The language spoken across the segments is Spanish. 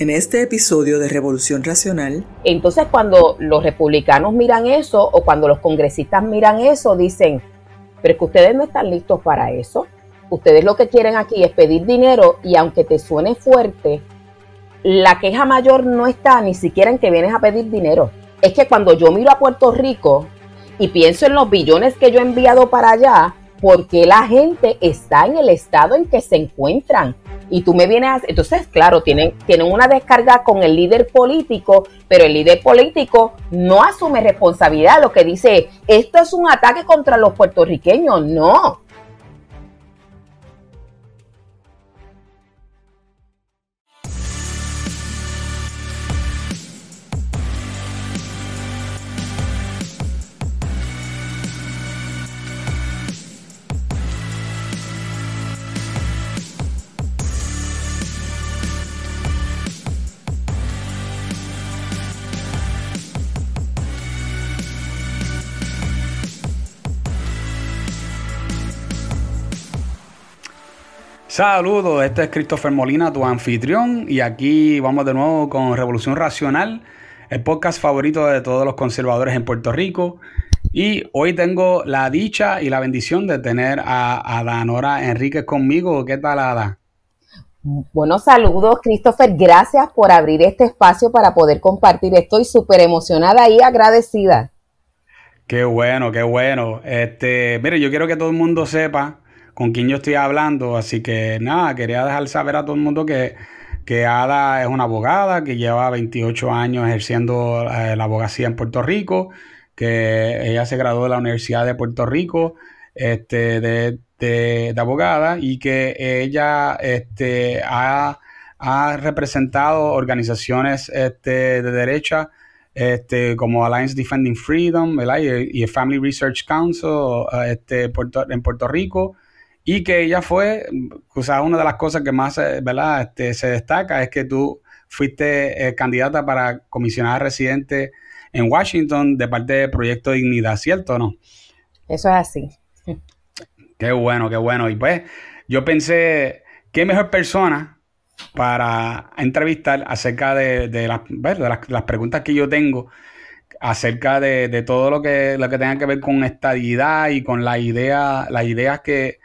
En este episodio de Revolución Racional, Entonces cuando los republicanos miran eso o cuando los congresistas miran eso, dicen, pero es que ustedes no están listos para eso. Ustedes lo que quieren aquí es pedir dinero y aunque te suene fuerte, la queja mayor no está ni siquiera en que vienes a pedir dinero. Es que cuando yo miro a Puerto Rico y pienso en los billones que yo he enviado para allá, porque la gente está en el estado en que se encuentran? Y tú me vienes a... Entonces, claro, tienen, tienen una descarga con el líder político, pero el líder político no asume responsabilidad. Lo que dice, esto es un ataque contra los puertorriqueños. No, Saludos, este es Christopher Molina, tu anfitrión, y aquí vamos de nuevo con Revolución Racional, el podcast favorito de todos los conservadores en Puerto Rico. Y hoy tengo la dicha y la bendición de tener a, a Nora Enríquez conmigo. ¿Qué tal, Ada? Buenos saludos, Christopher. Gracias por abrir este espacio para poder compartir. Estoy súper emocionada y agradecida. Qué bueno, qué bueno. Este, mire, yo quiero que todo el mundo sepa con quién yo estoy hablando. Así que nada, quería dejar saber a todo el mundo que, que Ada es una abogada que lleva 28 años ejerciendo eh, la abogacía en Puerto Rico, que ella se graduó de la Universidad de Puerto Rico este, de, de, abogada y que ella este, ha, ha representado organizaciones este, de derecha este, como Alliance Defending Freedom y, el Family Research Council este, en Puerto Rico y que ella fue, o sea, una de las cosas que más eh, ¿verdad? Este, se destaca es que tú fuiste eh, candidata para comisionada residente en Washington de parte del Proyecto Dignidad, ¿cierto o no? Eso es así. Qué bueno, qué bueno. Y pues yo pensé, ¿qué mejor persona para entrevistar acerca de, de, las, las, preguntas que yo tengo acerca de, de, todo lo que, lo que tenga que ver con estadidad y con la idea, las ideas que,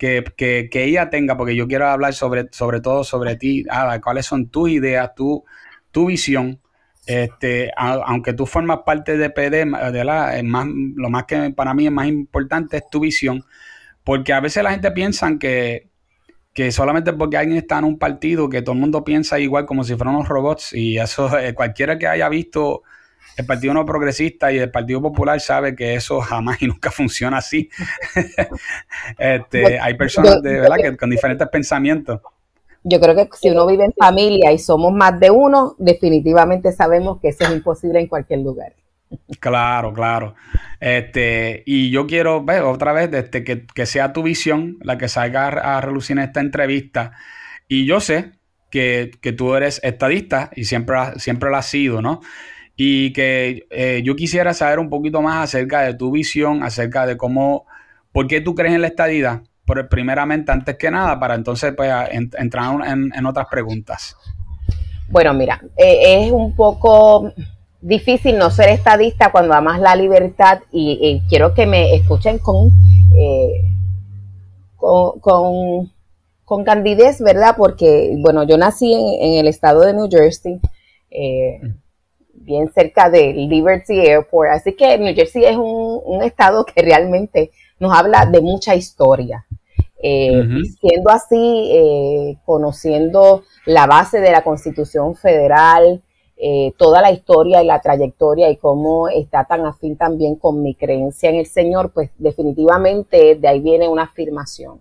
que, ella tenga, porque yo quiero hablar sobre, sobre todo sobre ti, cuáles son tus ideas, tu, tu visión. Este, aunque tú formas parte de PD, de la, más, lo más que para mí es más importante es tu visión, porque a veces la gente piensa que, que solamente porque alguien está en un partido, que todo el mundo piensa igual como si fueran unos robots, y eso eh, cualquiera que haya visto el Partido No Progresista y el Partido Popular sabe que eso jamás y nunca funciona así. este, hay personas de verdad que con diferentes pensamientos. Yo creo que si uno vive en familia y somos más de uno, definitivamente sabemos que eso es imposible en cualquier lugar. Claro, claro. Este, y yo quiero ver otra vez este, que, que, sea tu visión la que salga a, relucir en esta entrevista. Y yo sé que, que tú eres estadista y siempre, siempre lo has sido, ¿no? Y que eh, yo quisiera saber un poquito más acerca de tu visión, acerca de cómo, por qué tú crees en la estadidad, por, primeramente, antes que nada, para entonces pues, entrar en, otras preguntas. Bueno, mira, eh, es un poco difícil no ser estadista cuando amas la libertad y, quiero que me escuchen con, eh, con, con, candidez, ¿verdad? Porque, bueno, yo nací en, el estado de New Jersey. Mm bien cerca de Liberty Airport. Así que New Jersey es un, estado que realmente nos habla de mucha historia. Eh, siendo así, eh, conociendo la base de la Constitución Federal, eh, toda la historia y la trayectoria y cómo está tan afín también con mi creencia en el Señor, pues definitivamente de ahí viene una afirmación.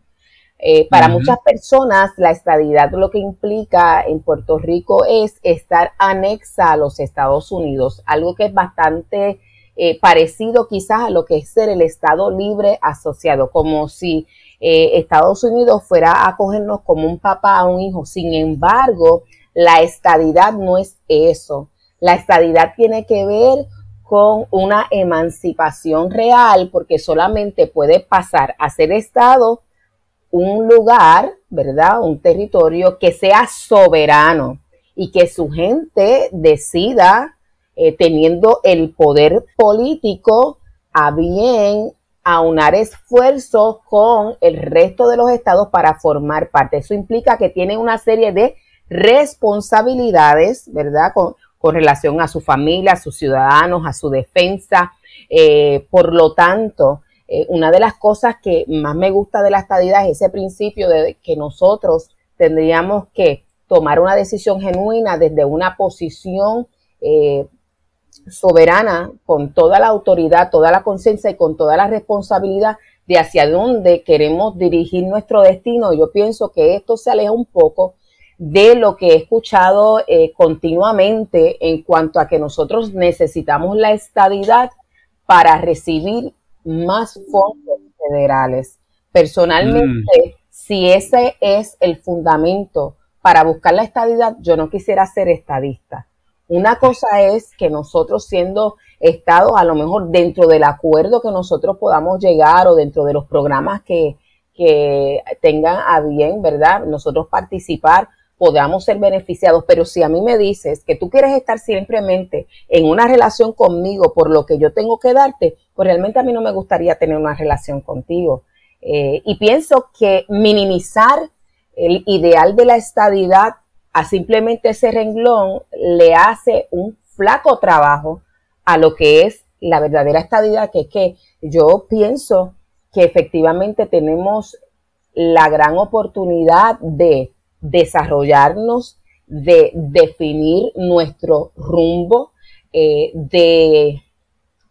Eh, para muchas personas, la estadidad lo que implica en Puerto Rico es estar anexa a los Estados Unidos, algo que es bastante eh, parecido quizás a lo que es ser el Estado libre asociado, como si eh, Estados Unidos fuera a acogernos como un papá a un hijo. Sin embargo, la estadidad no es eso. La estadidad tiene que ver con una emancipación real, porque solamente puede pasar a ser Estado un lugar, ¿verdad? Un territorio que sea soberano. y que su gente decida, eh, teniendo el poder político, a bien aunar esfuerzos con el resto de los estados para formar parte. Eso implica que tienen una serie de responsabilidades, ¿verdad? Con, relación a su familia, a sus ciudadanos, a su defensa. Eh, por lo tanto, eh, una de las cosas que más me gusta de la estadidad es ese principio de que nosotros tendríamos que tomar una decisión genuina desde una posición eh, soberana, con toda la autoridad, toda la conciencia y con toda la responsabilidad de hacia dónde queremos dirigir nuestro destino. Yo pienso que esto se aleja un poco de lo que he escuchado eh, continuamente en cuanto a que nosotros necesitamos la estabilidad para recibir más fondos federales. Personalmente, mm. si ese es el fundamento para buscar la estabilidad, yo no quisiera ser estadista. Una cosa es que nosotros siendo estados, a lo mejor dentro del acuerdo que nosotros podamos llegar o dentro de los programas que, que tengan a bien, ¿verdad? Nosotros participar, podamos ser beneficiados. Pero si a mí me dices que tú quieres estar simplemente en una relación conmigo por lo que yo tengo que darte, pues realmente a mí no me gustaría tener una relación contigo. Eh, y pienso que minimizar el ideal de la estadidad a simplemente ese renglón le hace un flaco trabajo a lo que es la verdadera estadidad, que es que yo pienso que efectivamente tenemos la gran oportunidad de desarrollarnos, de definir nuestro rumbo, eh, de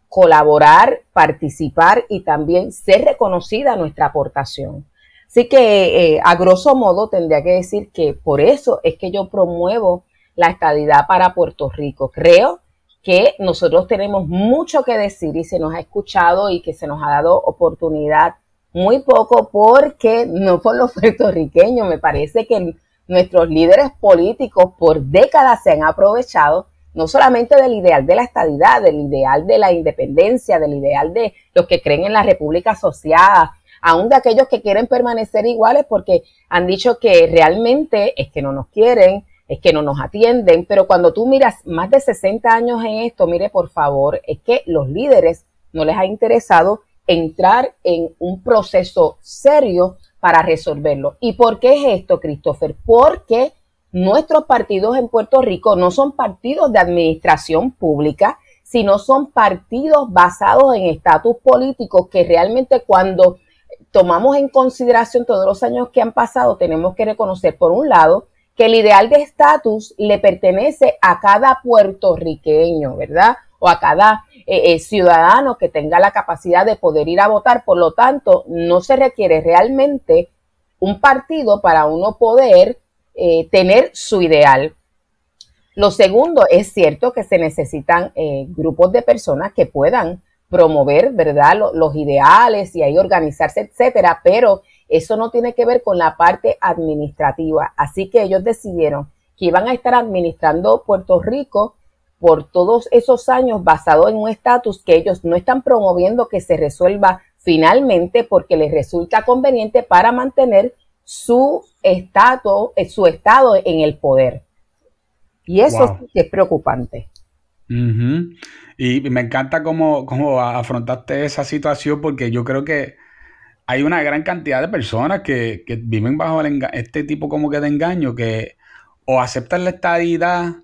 colaborar, participar y también ser reconocida nuestra aportación. Así que eh, a grosso modo tendría que decir que por eso es que yo promuevo la estadidad para Puerto Rico. Creo que nosotros tenemos mucho que decir y se nos ha escuchado y que se nos ha dado oportunidad muy poco porque no por los puertorriqueños, me parece que nuestros líderes políticos por décadas se han aprovechado no solamente del ideal de la estadidad, del ideal de la independencia, del ideal de los que creen en la república asociada, aún de aquellos que quieren permanecer iguales porque han dicho que realmente es que no nos quieren, es que no nos atienden, pero cuando tú miras más de 60 años en esto, mire por favor, es que los líderes no les ha interesado entrar en un proceso serio para resolverlo. ¿Y por qué es esto, Christopher? Porque nuestros partidos en Puerto Rico no son partidos de administración pública, sino son partidos basados en estatus políticos que realmente cuando tomamos en consideración todos los años que han pasado, tenemos que reconocer, por un lado, que el ideal de estatus le pertenece a cada puertorriqueño, ¿verdad? O a cada eh, eh, ciudadano que tenga la capacidad de poder ir a votar. Por lo tanto, no se requiere realmente un partido para uno poder eh, tener su ideal. Lo segundo, es cierto que se necesitan grupos de personas que puedan promover, ¿verdad? Los, ideales y ahí organizarse, etcétera, pero eso no tiene que ver con la parte administrativa. Así que ellos decidieron que iban a estar administrando Puerto Rico por todos esos años basado en un estatus que ellos no están promoviendo que se resuelva finalmente porque les resulta conveniente para mantener su estatus, eh, su estado en el poder. Y eso es preocupante. Y me encanta cómo, cómo afrontaste esa situación porque yo creo que hay una gran cantidad de personas que, viven bajo este tipo como que de engaño, que o aceptan la estadidad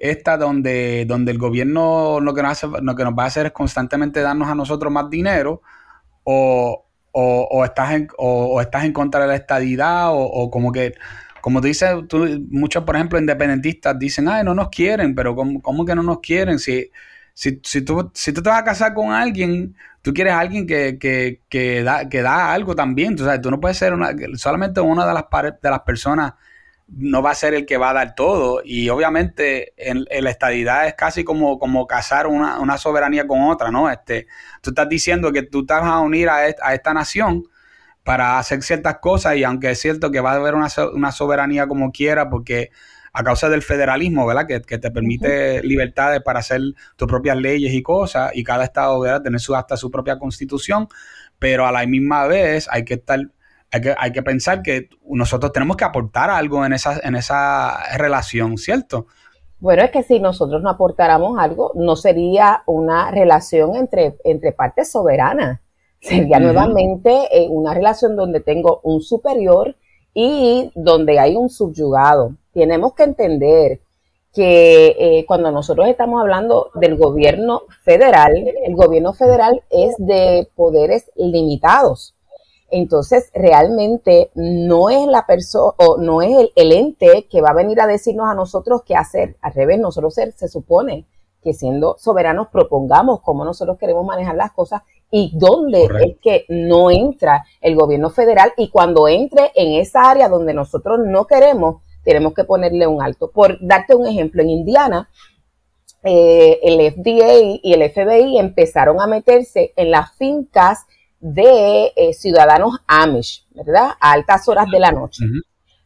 esta donde, donde el gobierno lo que, nos hace, lo que nos va a hacer es constantemente darnos a nosotros más dinero, o, estás, en, o, estás en contra de la estadidad, o, como que, como dices, tú, muchos, por ejemplo, independentistas dicen, ay, no nos quieren, pero ¿cómo, cómo que no nos quieren? Si si, si, tú, si tú te vas a casar con alguien, tú quieres a alguien que, que, que, da, que da algo también. Tú, sabes, tú no puedes ser una, solamente una de las, de las personas no va a ser el que va a dar todo. Y obviamente en, la estadidad es casi como, como casar una, una, soberanía con otra, ¿no? Este, tú estás diciendo que tú te vas a unir a, a esta nación para hacer ciertas cosas y aunque es cierto que va a haber una, una soberanía como quiera, porque a causa del federalismo, ¿verdad? Que, te permite libertades para hacer tus propias leyes y cosas, y cada estado, ¿verdad? Tener su, hasta su propia constitución, pero a la misma vez hay que estar hay que, hay que pensar que nosotros tenemos que aportar algo en esa, en esa relación, ¿cierto? Bueno, es que si nosotros no aportáramos algo, no sería una relación entre, entre partes soberanas. Sería nuevamente eh, una relación donde tengo un superior y donde hay un subyugado. Tenemos que entender que eh, cuando nosotros estamos hablando del gobierno federal, el gobierno federal es de poderes limitados. Entonces, realmente no es la persona o no es el, ente que va a venir a decirnos a nosotros qué hacer. Al revés, nosotros se, supone que siendo soberanos propongamos cómo nosotros queremos manejar las cosas y dónde es que no entra el gobierno federal y cuando entre en esa área donde nosotros no queremos, tenemos que ponerle un alto. Por darte un ejemplo, en Indiana, eh, el FDA y el FBI empezaron a meterse en las fincas de eh, ciudadanos Amish, ¿verdad? A altas horas de la noche,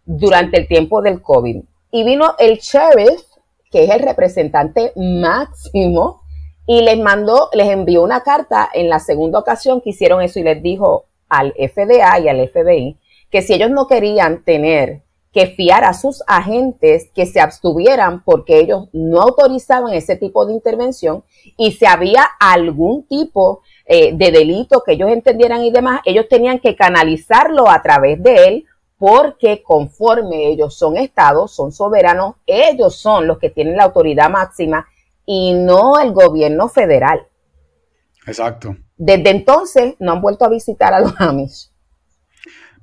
durante el tiempo del COVID. Y vino el sheriff, que es el representante máximo, y les mandó, les envió una carta en la segunda ocasión que hicieron eso y les dijo al FDA y al FBI que si ellos no querían tener que fiar a sus agentes que se abstuvieran porque ellos no autorizaban ese tipo de intervención y si había algún tipo eh, de delito que ellos entendieran y demás, ellos tenían que canalizarlo a través de él porque conforme ellos son estados, son soberanos, ellos son los que tienen la autoridad máxima y no el gobierno federal. Exacto. Desde entonces no han vuelto a visitar a los Amish.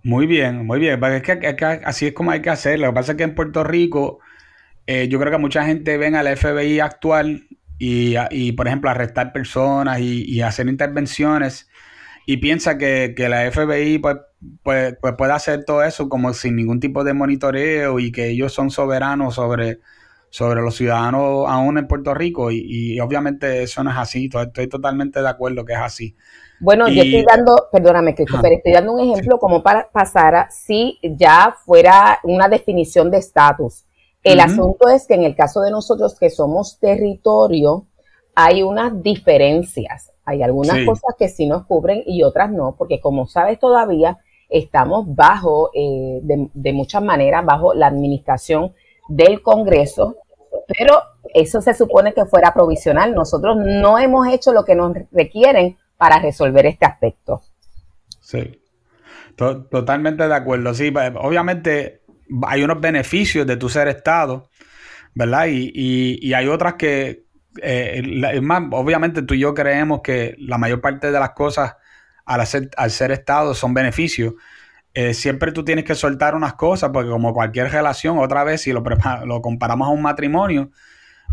Muy bien, muy bien. Es que, así es como hay que hacerlo. Lo que pasa es que en Puerto Rico, eh, yo creo que mucha gente ven al FBI actual y, por ejemplo, arrestar personas y, hacer intervenciones. Y piensa que, la FBI pues, pues, pues, puede hacer todo eso como sin ningún tipo de monitoreo y que ellos son soberanos sobre, sobre los ciudadanos aún en Puerto Rico. Y, obviamente eso no es así, estoy totalmente de acuerdo que es así. Bueno, yo estoy dando, perdóname, Christopher, estoy dando un ejemplo como para pasar si ya fuera una definición de estatus. El asunto es que en el caso de nosotros que somos territorio, hay unas diferencias. Hay algunas cosas que sí nos cubren y otras no, porque como sabes todavía estamos bajo, eh, de, muchas maneras, bajo la administración del Congreso, pero eso se supone que fuera provisional. Nosotros no hemos hecho lo que nos requieren para resolver este aspecto. Sí, totalmente de acuerdo. Sí, obviamente hay unos beneficios de tu ser Estado, ¿verdad? Y, hay otras que, eh, más, obviamente tú y yo creemos que la mayor parte de las cosas al, al ser Estado son beneficios. Eh, siempre tú tienes que soltar unas cosas, porque como cualquier relación, otra vez, si lo, lo comparamos a un matrimonio,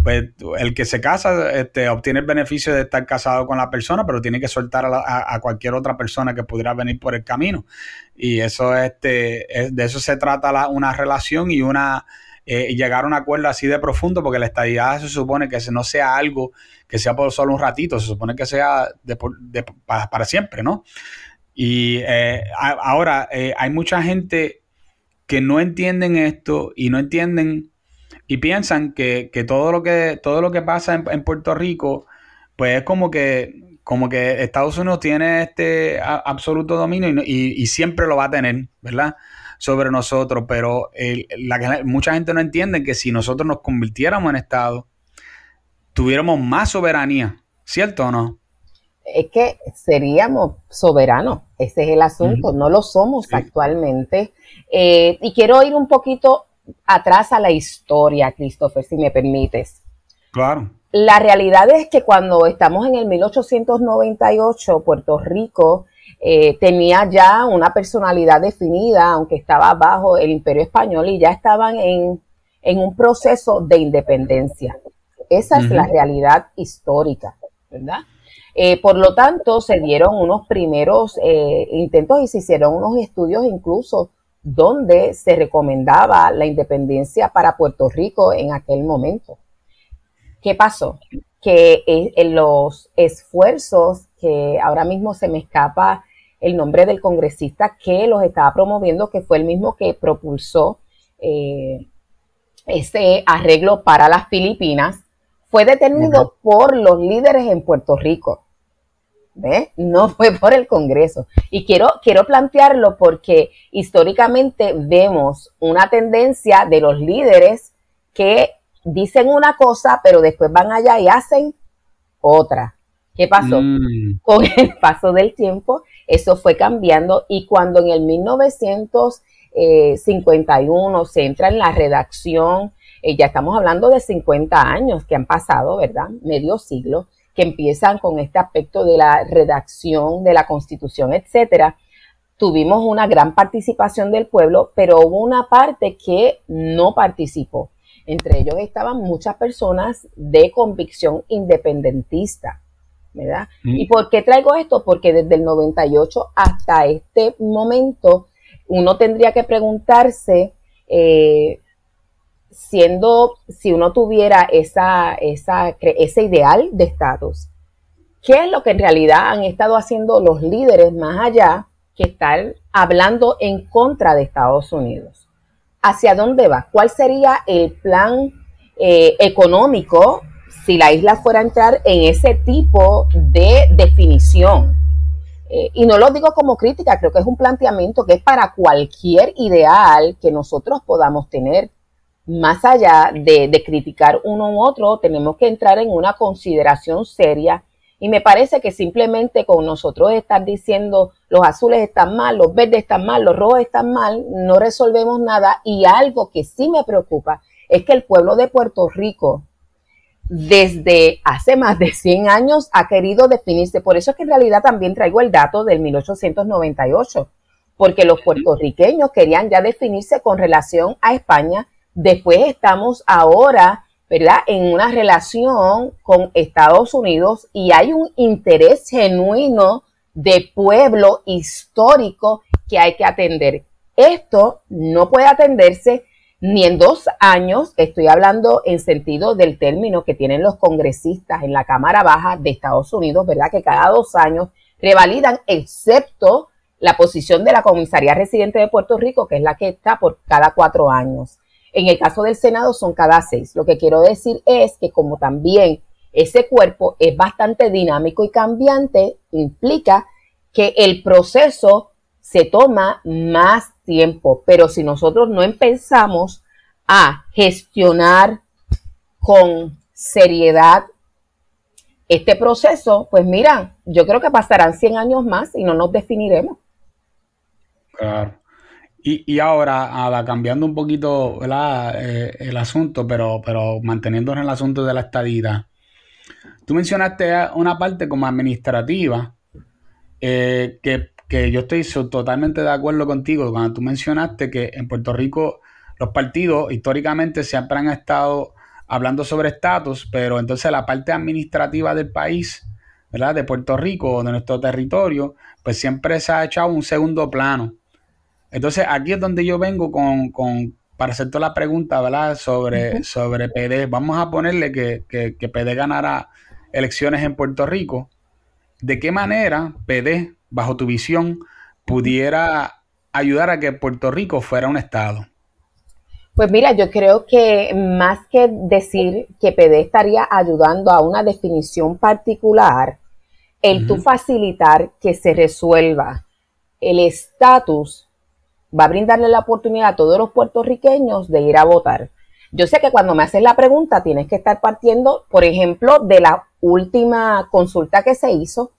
pues el que se casa este, obtiene el beneficio de estar casado con la persona, pero tiene que soltar a, cualquier otra persona que pudiera venir por el camino. Y eso este, de eso se trata una relación y una eh, llegar a un acuerdo así de profundo, porque la estabilidad se supone que no sea algo que sea por solo un ratito, se supone que sea para, siempre, ¿no? Y eh, ahora eh, hay mucha gente que no entienden esto y no entienden y piensan que, todo lo que todo lo que pasa en, Puerto Rico pues es como que como que Estados Unidos tiene este absoluto dominio y, siempre lo va a tener, ¿verdad? Sobre nosotros, pero la, mucha gente no entiende que si nosotros nos convirtiéramos en Estado, tuviéramos más soberanía, ¿cierto o no? Es que seríamos soberanos, ese es el asunto, no lo somos actualmente. Eh, y quiero ir un poquito atrás a la historia, Christopher, si me permites. Claro. La realidad es que cuando estamos en el 1898, Puerto Rico eh, tenía ya una personalidad definida, aunque estaba bajo el imperio español y ya estaban en, un proceso de independencia. Esa es la realidad histórica, ¿verdad? Eh, por lo tanto, se dieron unos primeros eh, intentos y se hicieron unos estudios incluso donde se recomendaba la independencia para Puerto Rico en aquel momento. ¿Qué pasó? Que en eh, los esfuerzos, que ahora mismo se me escapa el nombre del congresista que los estaba promoviendo, que fue el mismo que propulsó eh, ese arreglo para las Filipinas, fue detenido por los líderes en Puerto Rico. ¿Ve? No fue por el Congreso. Y quiero, quiero plantearlo porque históricamente vemos una tendencia de los líderes que dicen una cosa, pero después van allá y hacen otra. ¿Qué pasó? Mm. Con el paso del tiempo, eso fue cambiando y cuando en el 1951 se entra en la redacción, eh, ya estamos hablando de 50 años que han pasado, ¿verdad? Medio siglo, que empiezan con este aspecto de la redacción de la constitución, etcétera. Tuvimos una gran participación del pueblo, pero hubo una parte que no participó. Entre ellos estaban muchas personas de convicción independentista, ¿verdad? Mm. ¿Y por qué traigo esto? Porque desde el 98 hasta este momento uno tendría que preguntarse, eh, siendo, si uno tuviera esa, esa, ese ideal de estatus, ¿qué es lo que en realidad han estado haciendo los líderes más allá que estar hablando en contra de Estados Unidos? hacia dónde va, cuál sería el plan eh, económico si la isla fuera a entrar en ese tipo de definición. Eh, y no lo digo como crítica, creo que es un planteamiento que es para cualquier ideal que nosotros podamos tener. Más allá de, de criticar uno u otro, tenemos que entrar en una consideración seria y me parece que simplemente con nosotros estar diciendo los azules están mal, los verdes están mal, los rojos están mal, no resolvemos nada. Y algo que sí me preocupa es que el pueblo de Puerto Rico desde hace más de 100 años ha querido definirse. Por eso es que en realidad también traigo el dato del 1898, porque los puertorriqueños querían ya definirse con relación a España. Después estamos ahora ¿verdad? En una relación con Estados Unidos y hay un interés genuino de pueblo histórico que hay que atender. Esto no puede atenderse ni en dos años, estoy hablando en sentido del término que tienen los congresistas en la Cámara Baja de Estados Unidos, ¿verdad? Que cada dos años revalidan, excepto la posición de la comisaría residente de Puerto Rico, que es la que está por cada cuatro años. En el caso del Senado son cada seis. Lo que quiero decir es que como también ese cuerpo es bastante dinámico y cambiante, implica que el proceso se toma más tiempo. Pero si nosotros no empezamos a gestionar con seriedad este proceso, pues mira, yo creo que pasarán 100 años más y no nos definiremos. Claro. Y, ahora, cambiando un poquito eh, el asunto, pero, pero manteniéndonos en el asunto de la estadía, tú mencionaste una parte como administrativa, eh, que, yo estoy totalmente de acuerdo contigo cuando tú mencionaste que en Puerto Rico los partidos históricamente siempre han estado hablando sobre estatus, pero entonces la parte administrativa del país, ¿verdad? De Puerto Rico, de nuestro territorio, pues siempre se ha echado un segundo plano. Entonces, aquí es donde yo vengo con, con para hacer toda la pregunta, ¿verdad? Sobre, sobre PD. Vamos a ponerle que, que, que, PD ganara elecciones en Puerto Rico. ¿De qué manera PD, bajo tu visión, pudiera ayudar a que Puerto Rico fuera un estado? Pues mira, yo creo que más que decir que PD estaría ayudando a una definición particular, el tú facilitar que se resuelva el estatus va a brindarle la oportunidad a todos los puertorriqueños de ir a votar. Yo sé que cuando me haces la pregunta tienes que estar partiendo, por ejemplo, de la última consulta que se hizo,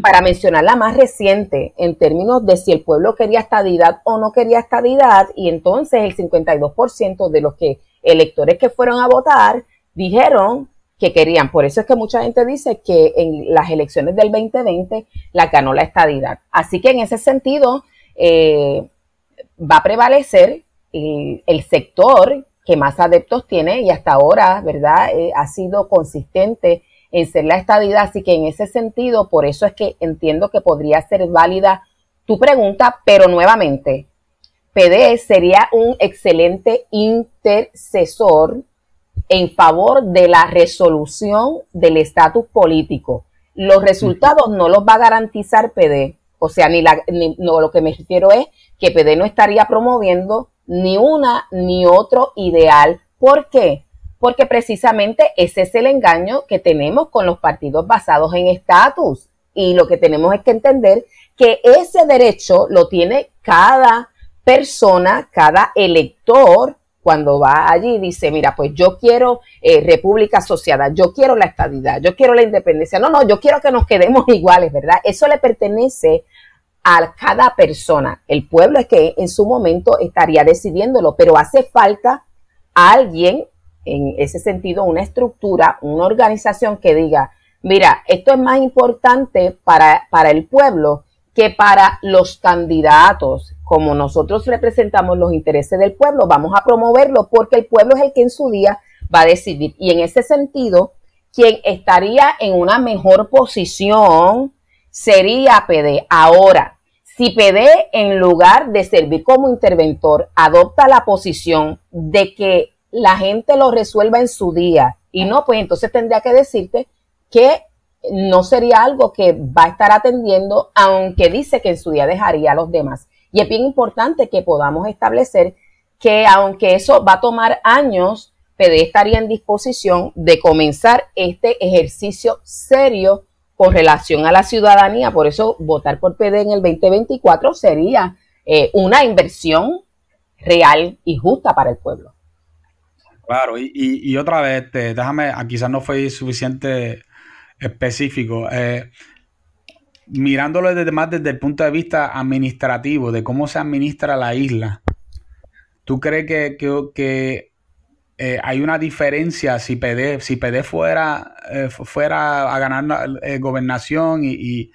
para mencionar la más reciente en términos de si el pueblo quería estadidad o no quería estadidad, y entonces el 52% de los que electores que fueron a votar dijeron que querían. Por eso es que mucha gente dice que en las elecciones del 2020 la ganó la estadidad. Así que en ese sentido, eh, va a prevalecer el, sector que más adeptos tiene y hasta ahora, ¿verdad? Eh, ha sido consistente en ser la estadidad. Así que en ese sentido, por eso es que entiendo que podría ser válida tu pregunta, pero nuevamente, PD sería un excelente intercesor en favor de la resolución del estatus político. Los resultados no los va a garantizar PD, o sea, ni, la, no, lo que me refiero es que PD no estaría promoviendo ni una ni otro ideal. ¿Por qué? Porque precisamente ese es el engaño que tenemos con los partidos basados en estatus. y lo que tenemos es que entender que ese derecho lo tiene cada persona, cada elector cuando va allí dice, mira, pues yo quiero eh, república asociada, yo quiero la estabilidad, yo quiero la independencia. No, no, yo quiero que nos quedemos iguales, ¿verdad? Eso le pertenece a cada persona. El pueblo es que en su momento estaría decidiéndolo, pero hace falta alguien, en ese sentido, una estructura, una organización que diga, mira, esto es más importante para, para el pueblo que para los candidatos, como nosotros representamos los intereses del pueblo, vamos a promoverlo porque el pueblo es el que en su día va a decidir. Y en ese sentido, quien estaría en una mejor posición sería PD. Ahora, si PD en lugar de servir como interventor adopta la posición de que la gente lo resuelva en su día y no, pues entonces tendría que decirte que no sería algo que va a estar atendiendo, aunque dice que en su día dejaría a los demás. Y es bien importante que podamos establecer que aunque eso va a tomar años, PD estaría en disposición de comenzar este ejercicio serio con relación a la ciudadanía. Por eso votar por PD en el 2024 sería eh, una inversión real y justa para el pueblo. Claro, y, otra vez, déjame, quizás no fue suficiente específico. Eh, mirándolo desde más desde el punto de vista administrativo, de cómo se administra la isla, ¿tú crees que, que, eh, hay una diferencia si PD, si fuera, eh, fuera a ganar gobernación y,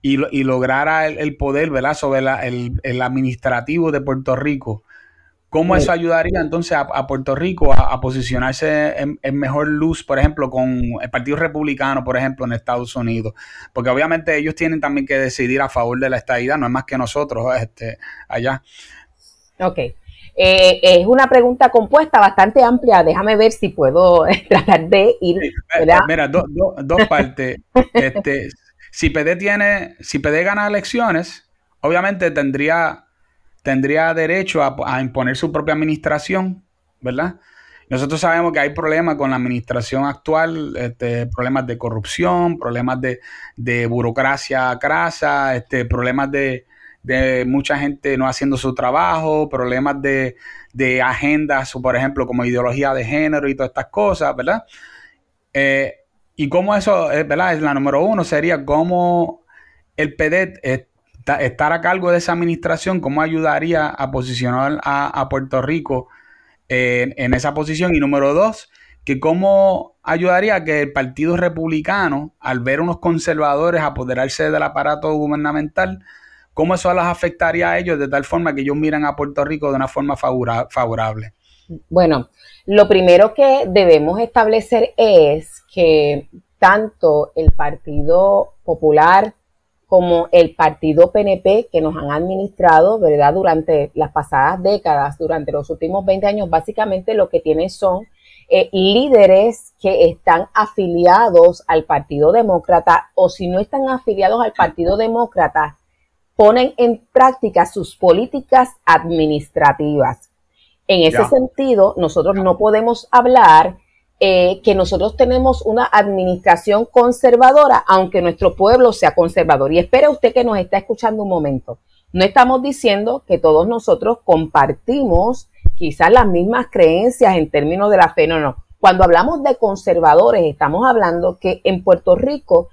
y, lograra el, poder ¿verdad? sobre el administrativo de Puerto Rico? ¿Cómo eso ayudaría entonces a, Puerto Rico a, posicionarse en, mejor luz, por ejemplo, con el Partido Republicano, por ejemplo, en Estados Unidos? Porque obviamente ellos tienen también que decidir a favor de la estadidad, no es más que nosotros este, allá. Ok. Eh, es una pregunta compuesta bastante amplia. Déjame ver si puedo tratar de ir. mira, dos partes. este, si PD tiene, si PD gana elecciones, obviamente tendría tendría derecho a, imponer su propia administración, ¿verdad? Nosotros sabemos que hay problemas con la administración actual, este, problemas de corrupción, problemas de, burocracia crasa, este, problemas de, mucha gente no haciendo su trabajo, problemas de, agendas, por ejemplo, como ideología de género y todas estas cosas, ¿verdad? Eh, y cómo eso, eh, ¿verdad? Es la número uno, sería cómo el Estar a cargo de esa administración, ¿cómo ayudaría a posicionar a, Puerto Rico en, esa posición? Y número dos, que cómo ayudaría a que el Partido Republicano, al ver unos conservadores apoderarse del aparato gubernamental, cómo eso las afectaría a ellos de tal forma que ellos miran a Puerto Rico de una forma favorable. Bueno, lo primero que debemos establecer es que tanto el Partido Popular como el partido PNP que nos han administrado, ¿verdad? Durante las pasadas décadas, durante los últimos 20 años, básicamente lo que tienen son eh, líderes que están afiliados al Partido Demócrata o si no están afiliados al Partido Demócrata, ponen en práctica sus políticas administrativas. En ese sentido, nosotros no podemos hablar eh, que nosotros tenemos una administración conservadora, aunque nuestro pueblo sea conservador. Y espere usted que nos está escuchando un momento. No estamos diciendo que todos nosotros compartimos quizás las mismas creencias en términos de la fe, no, no. Cuando hablamos de conservadores, estamos hablando que en Puerto Rico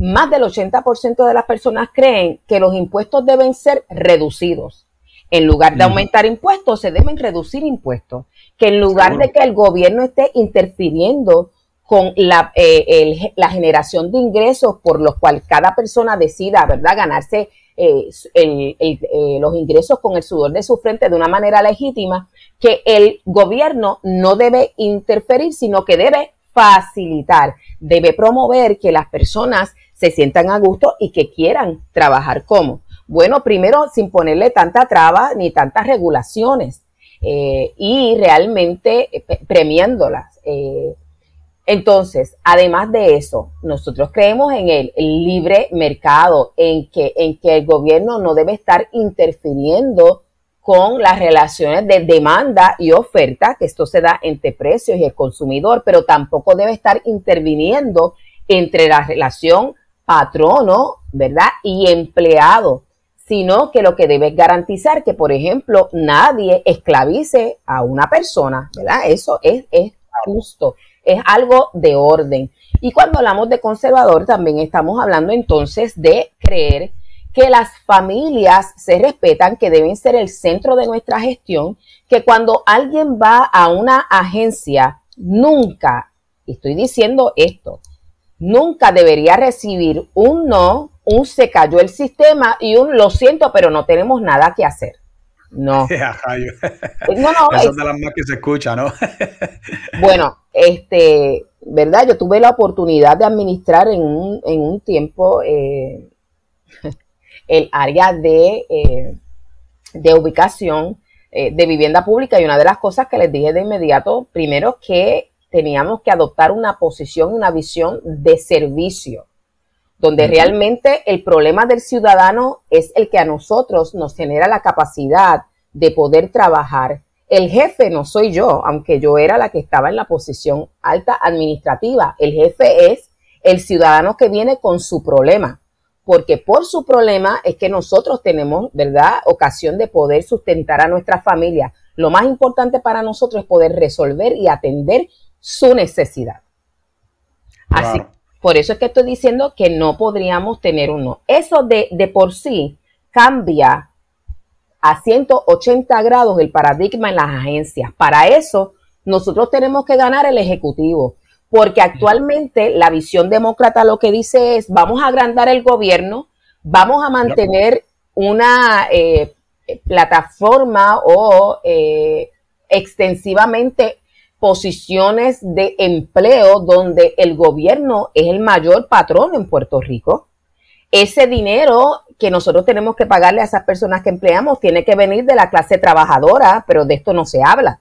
más del 80% de las personas creen que los impuestos deben ser reducidos. En lugar de aumentar impuestos, se deben reducir impuestos que en lugar de que el gobierno esté interfiriendo con la, eh, la generación de ingresos por los cuales cada persona decida, ¿verdad?, ganarse eh, eh, los ingresos con el sudor de su frente de una manera legítima, que el gobierno no debe interferir, sino que debe facilitar, debe promover que las personas se sientan a gusto y que quieran trabajar como. Bueno, primero, sin ponerle tanta traba ni tantas regulaciones. Eh, y realmente eh, premiándolas. Eh, entonces, además de eso, nosotros creemos en el, libre mercado, en que, en que el gobierno no debe estar interfiriendo con las relaciones de demanda y oferta, que esto se da entre precios y el consumidor, pero tampoco debe estar interviniendo entre la relación patrono ¿verdad? Y empleado, sino que lo que debe garantizar que, por ejemplo, nadie esclavice a una persona, ¿verdad? Eso es, es justo, es algo de orden. Y cuando hablamos de conservador, también estamos hablando entonces de creer que las familias se respetan, que deben ser el centro de nuestra gestión, que cuando alguien va a una agencia, nunca, estoy diciendo esto, nunca debería recibir un no, un se cayó el sistema y un lo siento, pero no tenemos nada que hacer. No. no, no. es de las más que se escucha, ¿no? bueno, este, ¿verdad? Yo tuve la oportunidad de administrar en un, en un tiempo eh, el área de, eh, de ubicación eh, de vivienda pública y una de las cosas que les dije de inmediato, primero que teníamos que adoptar una posición, una visión de servicio, donde realmente el problema del ciudadano es el que a nosotros nos genera la capacidad de poder trabajar. El jefe no soy yo, aunque yo era la que estaba en la posición alta administrativa. El jefe es el ciudadano que viene con su problema porque por su problema es que nosotros tenemos, ¿verdad?, ocasión de poder sustentar a nuestra familia. Lo más importante para nosotros es poder resolver y atender su necesidad. Así, por eso es que estoy diciendo que no podríamos tener uno. Eso de, de por sí cambia a 180 grados el paradigma en las agencias. Para eso, nosotros tenemos que ganar el ejecutivo porque actualmente la visión demócrata lo que dice es vamos a agrandar el gobierno, vamos a mantener una eh, plataforma o eh, extensivamente posiciones de empleo donde el gobierno es el mayor patrón en Puerto Rico. Ese dinero que nosotros tenemos que pagarle a esas personas que empleamos tiene que venir de la clase trabajadora, pero de esto no se habla.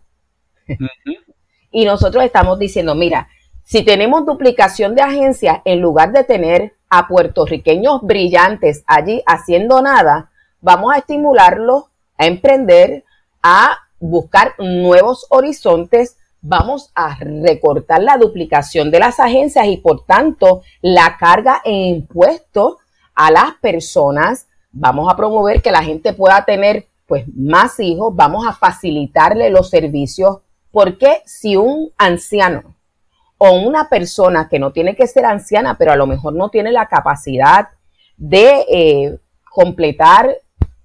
y nosotros estamos diciendo, mira, si tenemos duplicación de agencias, en lugar de tener a puertorriqueños brillantes allí haciendo nada, vamos a estimularlos a emprender, a buscar nuevos horizontes, vamos a recortar la duplicación de las agencias y por tanto la carga en impuestos a las personas. Vamos a promover que la gente pueda tener pues más hijos, vamos a facilitarle los servicios, porque si un anciano o una persona que no tiene que ser anciana, pero a lo mejor no tiene la capacidad de eh, completar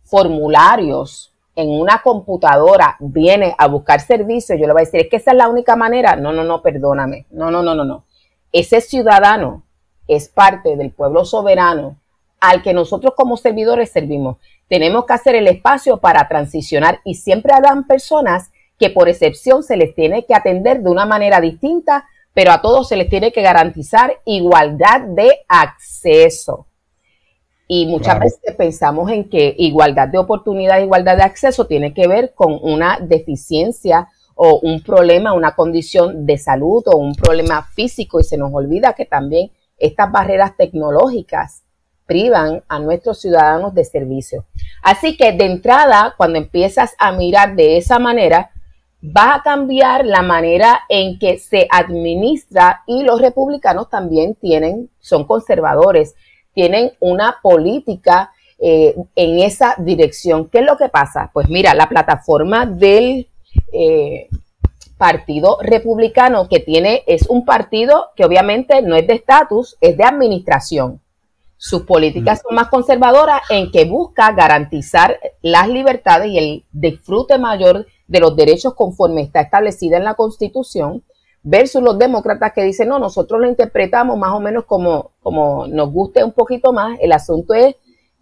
formularios en una computadora, viene a buscar servicios, yo le voy a decir, es que esa es la única manera. No, no, no, perdóname. No, no, no, no, no. Ese ciudadano es parte del pueblo soberano al que nosotros como servidores servimos. Tenemos que hacer el espacio para transicionar y siempre habrán personas que por excepción se les tiene que atender de una manera distinta pero a todos se les tiene que garantizar igualdad de acceso. Y muchas veces pensamos en que igualdad de oportunidad, igualdad de acceso tiene que ver con una deficiencia o un problema, una condición de salud o un problema físico. Y se nos olvida que también estas barreras tecnológicas privan a nuestros ciudadanos de servicio. Así que de entrada, cuando empiezas a mirar de esa manera, va a cambiar la manera en que se administra y los republicanos también tienen, son conservadores, tienen una política eh, en esa dirección. ¿Qué es lo que pasa? Pues mira, la plataforma del eh, Partido Republicano que tiene es un partido que obviamente no es de estatus, es de administración. Sus políticas son más conservadoras en que busca garantizar las libertades y el disfrute mayor de los derechos conforme está establecida en la Constitución, versus los demócratas que dicen, no, nosotros lo interpretamos más o menos como, como nos guste un poquito más. El asunto es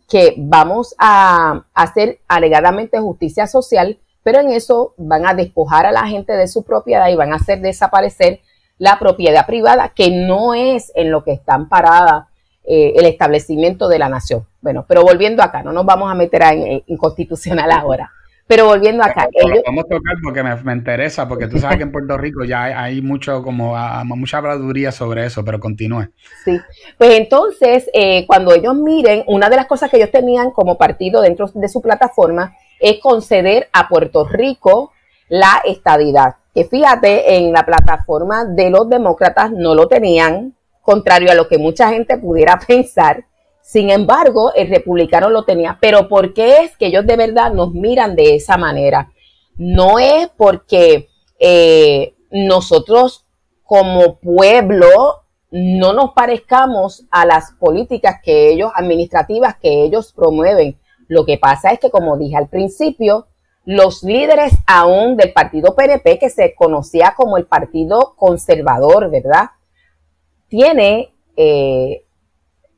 que vamos a hacer alegadamente justicia social, pero en eso van a despojar a la gente de su propiedad y van a hacer desaparecer la propiedad privada, que no es en lo que está amparada eh, el establecimiento de la nación. Bueno, pero volviendo acá, no nos vamos a meter en inconstitucional ahora. Pero volviendo acá. vamos a tocar porque me, interesa, porque tú sabes que en Puerto Rico ya hay, mucho, como mucha habladuría sobre eso, pero continúe. Sí, pues entonces, eh, cuando ellos miren, una de las cosas que ellos tenían como partido dentro de su plataforma es conceder a Puerto Rico la estadidad. Que fíjate, en la plataforma de los demócratas no lo tenían, contrario a lo que mucha gente pudiera pensar, Sin embargo, el republicano lo tenía. Pero ¿por qué es que ellos de verdad nos miran de esa manera? No es porque eh, nosotros como pueblo no nos parezcamos a las políticas que ellos, administrativas que ellos promueven. Lo que pasa es que, como dije al principio, los líderes aún del partido PNP, que se conocía como el partido conservador, ¿verdad? Tiene, eh,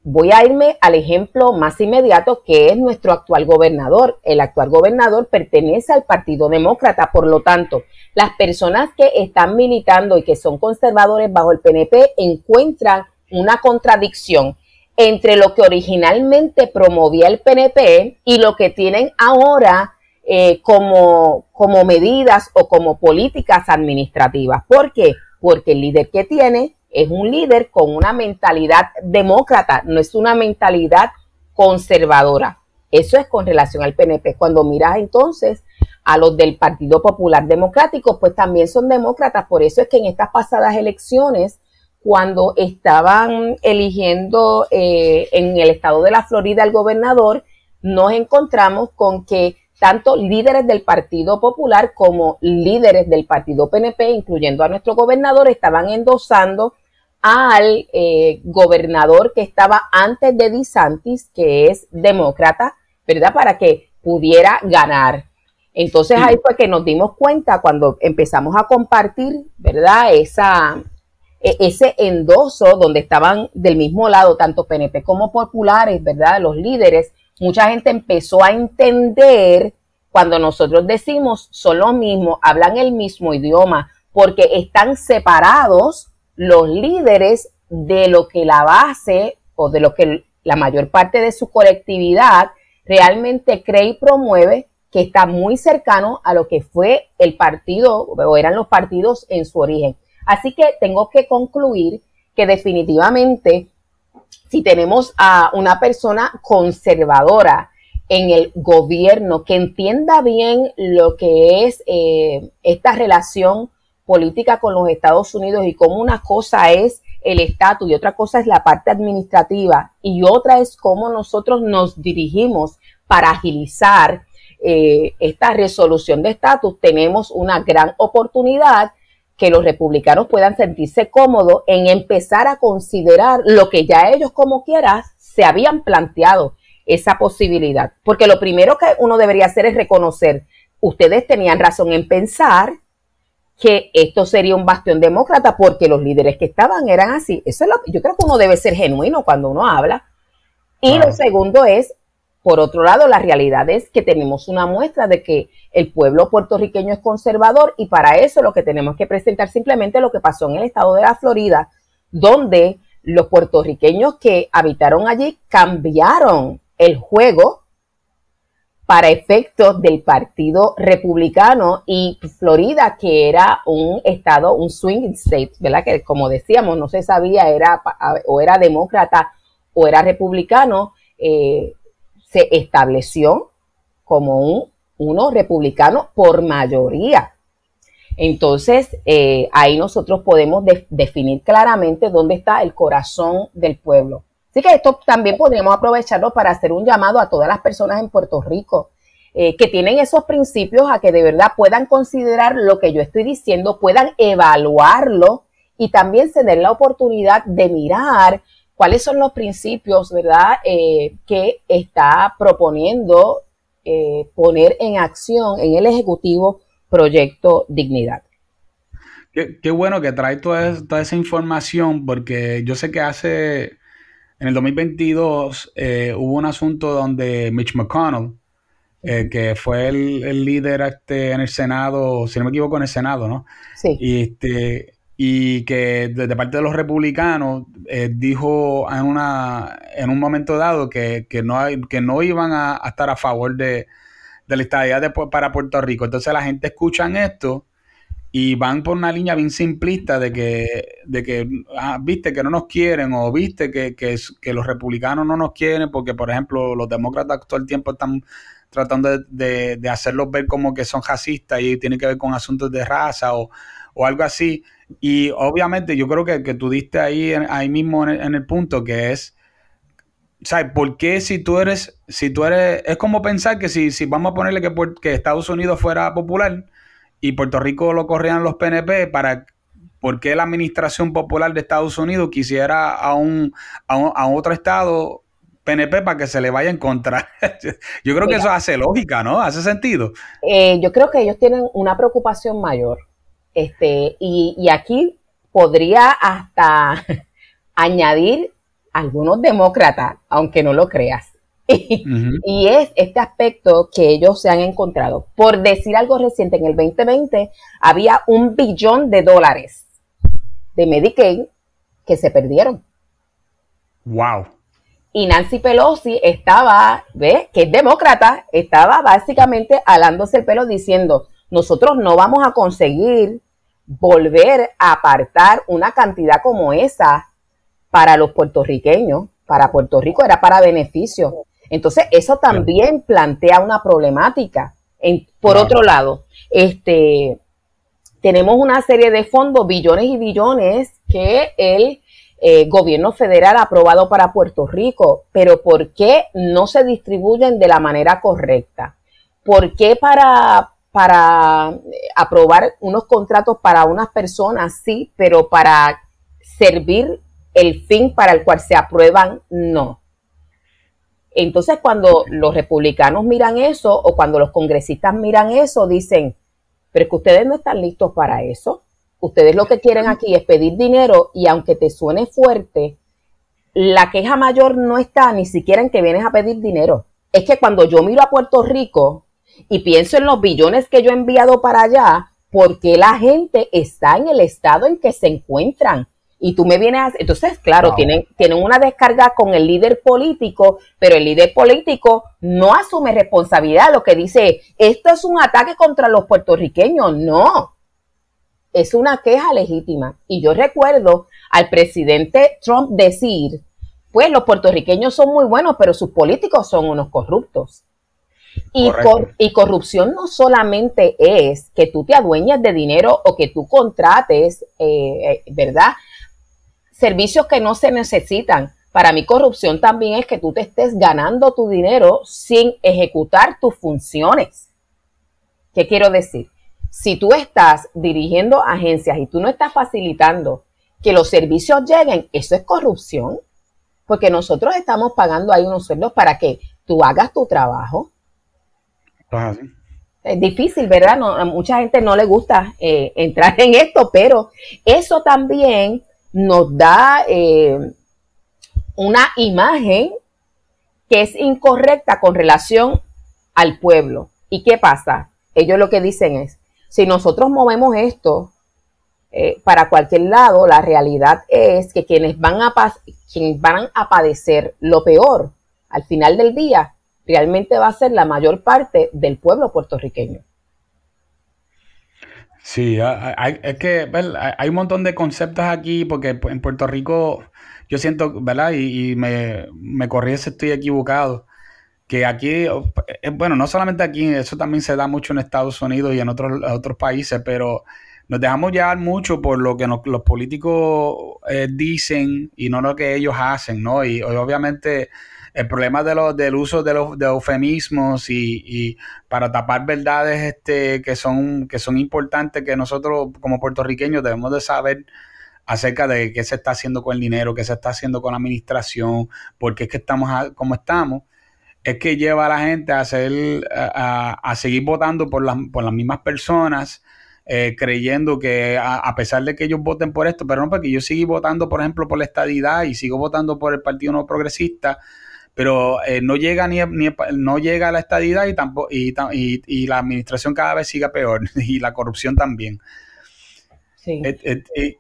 voy a irme al ejemplo más inmediato, que es nuestro actual gobernador. El actual gobernador pertenece al Partido Demócrata, por lo tanto, las personas que están militando y que son conservadores bajo el PNP encuentran una contradicción entre lo que originalmente promovía el PNP y lo que tienen ahora eh, como, como medidas o como políticas administrativas. ¿Por qué? Porque el líder que tiene es un líder con una mentalidad demócrata, no es una mentalidad conservadora. Eso es con relación al PNP. Cuando miras entonces a los del Partido Popular Democrático, pues también son demócratas. Por eso es que en estas pasadas elecciones, cuando estaban eligiendo eh, en el estado de la Florida el gobernador, nos encontramos con que tanto líderes del Partido Popular como líderes del Partido PNP, incluyendo a nuestro gobernador, estaban endosando al eh, gobernador que estaba antes de DeSantis, que es demócrata, ¿verdad? Para que pudiera ganar. Entonces ahí fue que nos dimos cuenta cuando empezamos a compartir, ¿verdad? Esa, e, ese endoso donde estaban del mismo lado tanto PNP como populares, ¿verdad? Los líderes mucha gente empezó a entender cuando nosotros decimos son los mismos, hablan el mismo idioma, porque están separados los líderes de lo que la base o de lo que la mayor parte de su colectividad realmente cree y promueve, que está muy cercano a lo que fue el partido o eran los partidos en su origen. Así que tengo que concluir que definitivamente si tenemos a una persona conservadora en el gobierno que entienda bien lo que es eh, esta relación política con los Estados Unidos y cómo una cosa es el estatus y otra cosa es la parte administrativa y otra es cómo nosotros nos dirigimos para agilizar eh, esta resolución de estatus, tenemos una gran oportunidad que los republicanos puedan sentirse cómodos en empezar a considerar lo que ya ellos como quieras se habían planteado esa posibilidad. Porque lo primero que uno debería hacer es reconocer, ustedes tenían razón en pensar que esto sería un bastión demócrata porque los líderes que estaban eran así. Eso es lo, yo creo que uno debe ser genuino cuando uno habla. Y lo segundo es, por otro lado, la realidad es que tenemos una muestra de que el pueblo puertorriqueño es conservador y para eso lo que tenemos que presentar simplemente lo que pasó en el estado de la Florida, donde los puertorriqueños que habitaron allí cambiaron el juego para efectos del Partido Republicano y Florida, que era un estado, un swing state, ¿verdad? Que como decíamos, no se sabía era o era demócrata o era republicano, eh, se estableció como un uno republicano por mayoría. Entonces, eh, ahí nosotros podemos definir claramente dónde está el corazón del pueblo. Así que esto también podríamos aprovecharlo para hacer un llamado a todas las personas en Puerto Rico eh, que tienen esos principios a que de verdad puedan considerar lo que yo estoy diciendo, puedan evaluarlo y también se den la oportunidad de mirar cuáles son los principios, ¿verdad?, eh, que está proponiendo eh, poner en acción en el Ejecutivo Proyecto Dignidad. Qué, bueno que trae toda, toda, esa información porque yo sé que hace, en el 2022 eh, hubo un asunto donde Mitch McConnell, eh, que fue el, líder este, en el Senado, si no me equivoco, en el Senado, ¿no? Sí. Y, este, y que de, parte de los republicanos eh, dijo en una en un momento dado que, no hay, que no iban a, estar a favor de, la estadía para Puerto Rico. Entonces la gente escucha esto y van por una línea bien simplista de que, de que ah, viste que no nos quieren o viste que, que, los republicanos no nos quieren porque, por ejemplo, los demócratas todo el tiempo están tratando de, de hacerlos ver como que son racistas y tiene que ver con asuntos de raza o, o algo así. Y obviamente yo creo que, que tú diste ahí, ahí mismo en el, punto que es ¿sabes? ¿Por qué si tú eres, si tú eres, es como pensar que si, si vamos a ponerle que, que Estados Unidos fuera popular y Puerto Rico lo corrían los PNP, para ¿por qué la administración popular de Estados Unidos quisiera a un, a, otro estado PNP para que se le vaya en contra? yo creo que eso hace lógica, ¿no? Hace sentido. Eh, yo creo que ellos tienen una preocupación mayor. Este, y, y aquí podría hasta añadir algunos demócratas, aunque no lo creas. Y es este aspecto que ellos se han encontrado. Por decir algo reciente, en el 2020 había un billón de dólares de Medicaid que se perdieron. Wow. Y Nancy Pelosi estaba, ¿ves? Que es demócrata, estaba básicamente alándose el pelo diciendo, nosotros no vamos a conseguir volver a apartar una cantidad como esa para los puertorriqueños, para Puerto Rico era para beneficio. Entonces, eso también plantea una problemática. por otro lado, este, tenemos una serie de fondos, billones y billones, que el eh, gobierno federal ha aprobado para Puerto Rico, pero ¿por qué no se distribuyen de la manera correcta? ¿Por qué para, para aprobar unos contratos para unas personas sí, pero para servir el fin para el cual se aprueban, no. Entonces, cuando los republicanos miran eso o cuando los congresistas miran eso, dicen, pero es que ustedes no están listos para eso. Ustedes lo que quieren aquí es pedir dinero y aunque te suene fuerte, la queja mayor no está ni siquiera en que vienes a pedir dinero. Es que cuando yo miro a Puerto Rico y pienso en los billones que yo he enviado para allá, porque la gente está en el estado en que se encuentran? Y tú me vienes a... Entonces, claro, tienen, tienen una descarga con el líder político, pero el líder político no asume responsabilidad. Lo que dice, esto es un ataque contra los puertorriqueños. No, es una queja legítima. Y yo recuerdo al presidente Trump decir, pues los puertorriqueños son muy buenos, pero sus políticos son unos corruptos. Y, y, corrupción no solamente es que tú te adueñas de dinero o que tú contrates, eh, eh, ¿verdad? Servicios que no se necesitan. Para mí corrupción también es que tú te estés ganando tu dinero sin ejecutar tus funciones. ¿Qué quiero decir? Si tú estás dirigiendo agencias y tú no estás facilitando que los servicios lleguen, eso es corrupción. Porque nosotros estamos pagando ahí unos sueldos para que tú hagas tu trabajo. Pues es difícil, ¿verdad? a mucha gente no le gusta eh, entrar en esto, pero eso también nos da eh, una imagen que es incorrecta con relación al pueblo. ¿Y qué pasa? Ellos lo que dicen es, si nosotros movemos esto eh, para cualquier lado, la realidad es que quienes van, a quienes van a padecer lo peor al final del día realmente va a ser la mayor parte del pueblo puertorriqueño. Sí, hay, es que hay un montón de conceptos aquí porque en Puerto Rico yo siento, ¿verdad? Y, me, me corrí si estoy equivocado, que aquí, eh, bueno, no solamente aquí, eso también se da mucho en Estados Unidos y en otros, otros países, pero nos dejamos llevar mucho por lo que los políticos eh, dicen y no lo que ellos hacen, ¿no? Y obviamente el problema de los, del uso de los de eufemismos y, para tapar verdades este, que, son, que son importantes que nosotros como puertorriqueños debemos de saber acerca de qué se está haciendo con el dinero, qué se está haciendo con la administración, por qué es que estamos como estamos, es que lleva a la gente a, hacer, a, seguir votando por las, por las mismas personas, eh, creyendo que a, pesar de que ellos voten por esto, pero no, porque yo sigo votando, por ejemplo, por la estadidad y sigo votando por el Partido No Progresista, pero eh, no llega ni, no llega a la estadidad y tampoco y, y, la administración cada vez sigue peor y la corrupción también. Sí.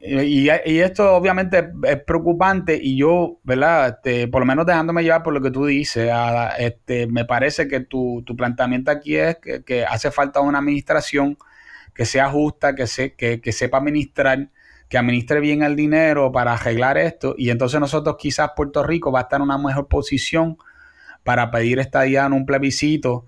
y, esto obviamente es preocupante y yo, ¿verdad? Este, por lo menos dejándome llevar por lo que tú dices, este, me parece que tu, tu planteamiento aquí es que, hace falta una administración que sea justa, que, se, que, que sepa administrar que administre bien el dinero para arreglar esto. Y entonces nosotros quizás Puerto Rico va a estar en una mejor posición para pedir estadía en un plebiscito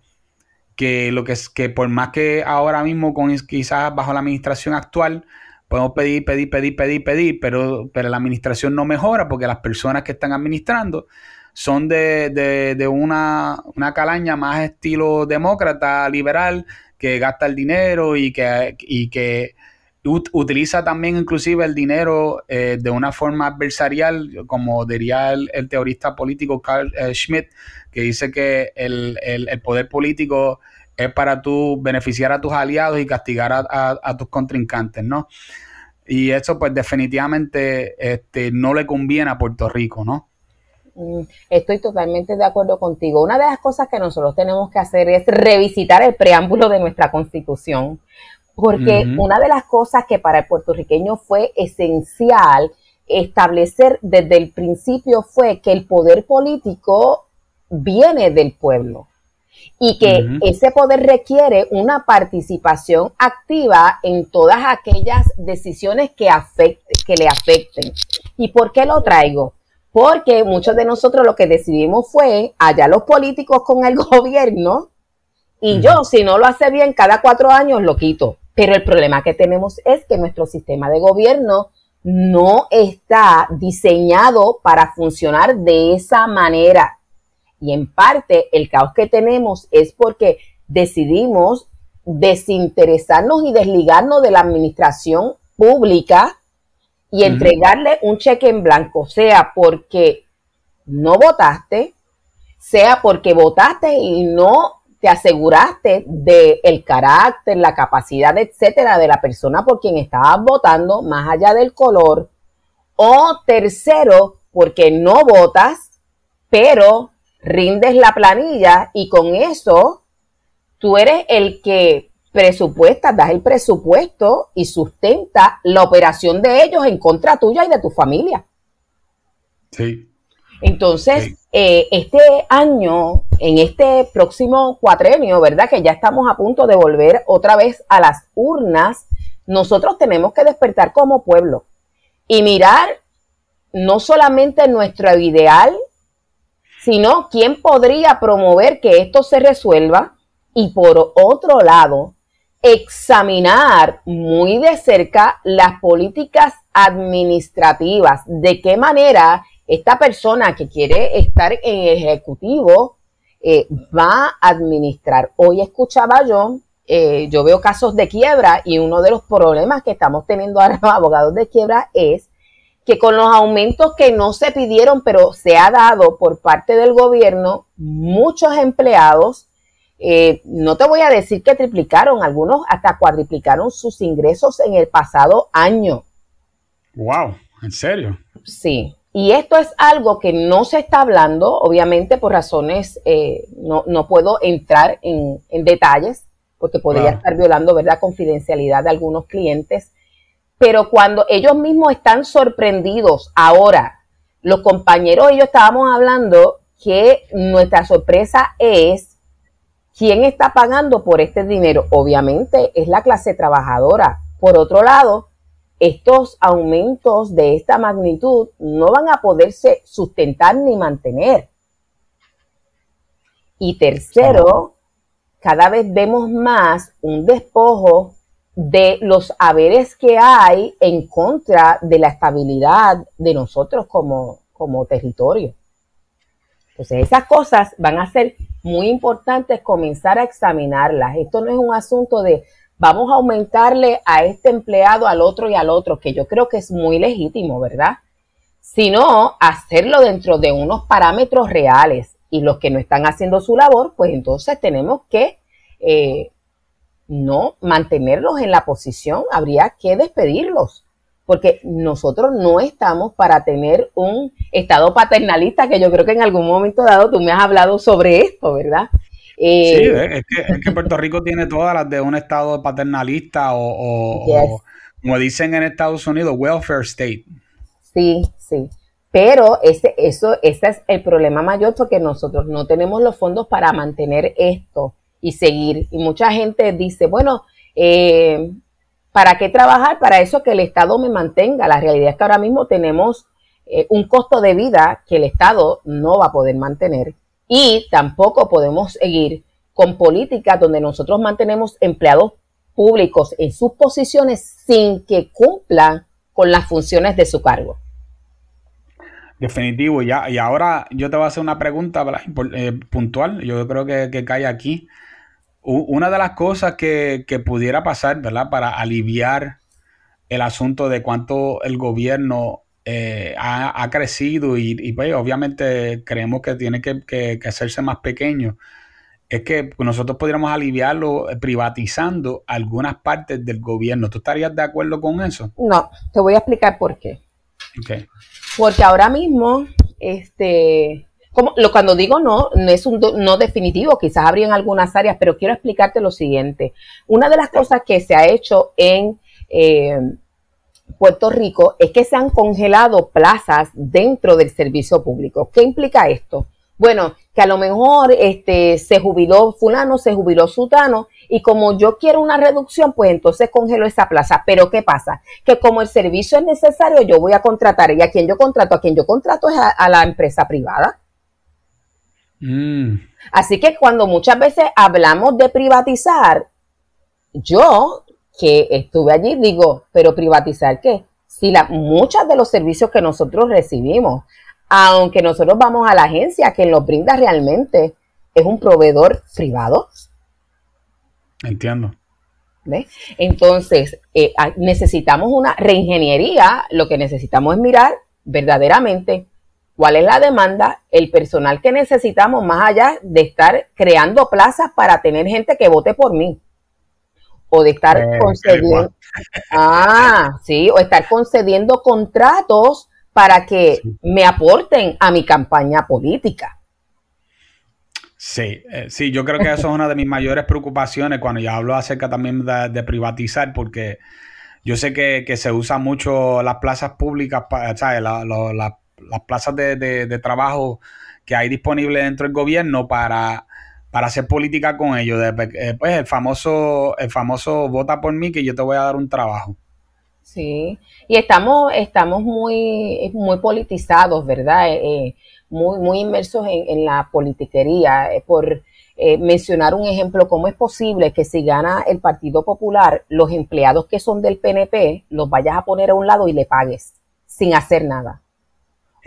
que lo que es que por más que ahora mismo con quizás bajo la administración actual podemos pedir, pedir, pedir, pedir, pedir, pero, pero la administración no mejora porque las personas que están administrando son de, una, una, calaña más estilo demócrata, liberal, que gasta el dinero y que, y que utiliza también inclusive el dinero eh, de una forma adversarial, como diría el, teorista político Carl eh, Schmidt, que dice que el, poder político es para tú beneficiar a tus aliados y castigar a, tus contrincantes, ¿no? Y eso pues definitivamente este, no le conviene a Puerto Rico, ¿no? Mm, estoy totalmente de acuerdo contigo. Una de las cosas que nosotros tenemos que hacer es revisitar el preámbulo de nuestra constitución, porque una de las cosas que para el puertorriqueño fue esencial establecer desde el principio fue que el poder político viene del pueblo y que ese poder requiere una participación activa en todas aquellas decisiones que, afecte, que le afecten. ¿Y por qué lo traigo? Porque muchos de nosotros lo que decidimos fue allá los políticos con el gobierno y yo, si no lo hace bien, cada cuatro años lo quito. Pero el problema que tenemos es que nuestro sistema de gobierno no está diseñado para funcionar de esa manera. Y en parte el caos que tenemos es porque decidimos desinteresarnos y desligarnos de la administración pública y entregarle un cheque en blanco, sea porque no votaste, sea porque votaste y no te aseguraste del el carácter, la capacidad, etcétera, de la persona por quien estabas votando, más allá del color. O tercero, porque no votas, pero rindes la planilla y con eso tú eres el que presupuesta, das el presupuesto y sustenta la operación de ellos en contra tuya y de tu familia. Sí. Entonces, eh, este año, en este próximo cuatrenio, ¿verdad? Que ya estamos a punto de volver otra vez a las urnas, nosotros tenemos que despertar como pueblo y mirar no solamente nuestro ideal, sino quién podría promover que esto se resuelva y por otro lado, examinar muy de cerca las políticas administrativas, de qué manera esta persona que quiere estar en ejecutivo eh, va a administrar. Hoy escuchaba yo, eh, yo veo casos de quiebra y uno de los problemas que estamos teniendo ahora los abogados de quiebra es que con los aumentos que no se pidieron, pero se ha dado por parte del gobierno, muchos empleados eh, no te voy a decir que triplicaron, algunos hasta cuadriplicaron sus ingresos en el pasado año. Wow, ¿en serio? Sí, y esto es algo que no se está hablando, obviamente por razones, eh, no, no, puedo entrar en, detalles, porque podría estar violando, ¿verdad?, confidencialidad de algunos clientes. Pero cuando ellos mismos están sorprendidos ahora, los compañeros y yo estábamos hablando que nuestra sorpresa es ¿Quién está pagando por este dinero? Obviamente es la clase trabajadora. Por otro lado, estos aumentos de esta magnitud no van a poderse sustentar ni mantener. Y tercero, cada vez vemos más un despojo de los haberes que hay en contra de la estabilidad de nosotros como, como territorio. Entonces, esas cosas van a ser muy importante comenzar a examinarlas. Esto no es un asunto de vamos a aumentarle a este empleado, al otro y al otro, que yo creo que es muy legítimo, ¿verdad? Sino hacerlo dentro de unos parámetros reales. Y los que no están haciendo su labor, pues entonces tenemos que eh, no mantenerlos en la posición, habría que despedirlos porque nosotros no estamos para tener un estado paternalista, que yo creo que en algún momento dado tú me has hablado sobre esto, ¿verdad? Eh, sí, es que, Puerto Rico tiene todas las de un estado paternalista o, como dicen en Estados Unidos, welfare state. Sí, sí. Pero ese, eso, ese es el problema mayor porque nosotros no tenemos los fondos para mantener esto y seguir. Y mucha gente dice, bueno, eh, ¿Para qué trabajar? Para eso que el Estado me mantenga. La realidad es que ahora mismo tenemos eh, un costo de vida que el Estado no va a poder mantener y tampoco podemos seguir con políticas donde nosotros mantenemos empleados públicos en sus posiciones sin que cumplan con las funciones de su cargo. Definitivo, y ahora yo te voy a hacer una pregunta eh, puntual, yo creo que, que, cae aquí. Una de las cosas que, que, pudiera pasar, ¿verdad? Para aliviar el asunto de cuánto el gobierno eh, ha, crecido y, pues, obviamente creemos que tiene que, hacerse más pequeño, es que nosotros podríamos aliviarlo privatizando algunas partes del gobierno. ¿Tú estarías de acuerdo con eso? No, te voy a explicar por qué. Porque ahora mismo, este, como, lo, cuando digo no, no es un no definitivo, quizás habría en algunas áreas, pero quiero explicarte lo siguiente. Una de las cosas que se ha hecho en eh, Puerto Rico es que se han congelado plazas dentro del servicio público. ¿Qué implica esto? Bueno, que a lo mejor este, se jubiló fulano, se jubiló sutano, y como yo quiero una reducción, pues entonces congelo esa plaza. Pero ¿qué pasa? Que como el servicio es necesario, yo voy a contratar, y a quien yo contrato, a quien yo contrato es a, la empresa privada. Mm. Así que cuando muchas veces hablamos de privatizar, yo que estuve allí digo, pero privatizar qué? Si la, muchos de los servicios que nosotros recibimos aunque nosotros vamos a la agencia, que nos brinda realmente es un proveedor privado. Entiendo. Entonces, eh, necesitamos una reingeniería, lo que necesitamos es mirar verdaderamente cuál es la demanda, el personal que necesitamos, más allá de estar creando plazas para tener gente que vote por mí. O de estar eh, concediendo. Ah, sí, o estar concediendo contratos para que me aporten a mi campaña política. Sí, eh, sí, yo creo que eso es una de mis mayores preocupaciones cuando yo hablo acerca también de, privatizar, porque yo sé que, se usan mucho las plazas públicas, ¿sabes? las plazas de, trabajo que hay disponibles dentro del gobierno para, para hacer política con ellos. Eh, pues el famoso, el famoso vota por mí que yo te voy a dar un trabajo. Sí, y estamos, estamos muy, muy politizados, ¿verdad? Eh, eh, muy, muy inmersos en, la politiquería. Eh, por mencionar un ejemplo, ¿cómo es posible que si gana el Partido Popular, los empleados que son del PNP los vayas a poner a un lado y le pagues sin hacer nada?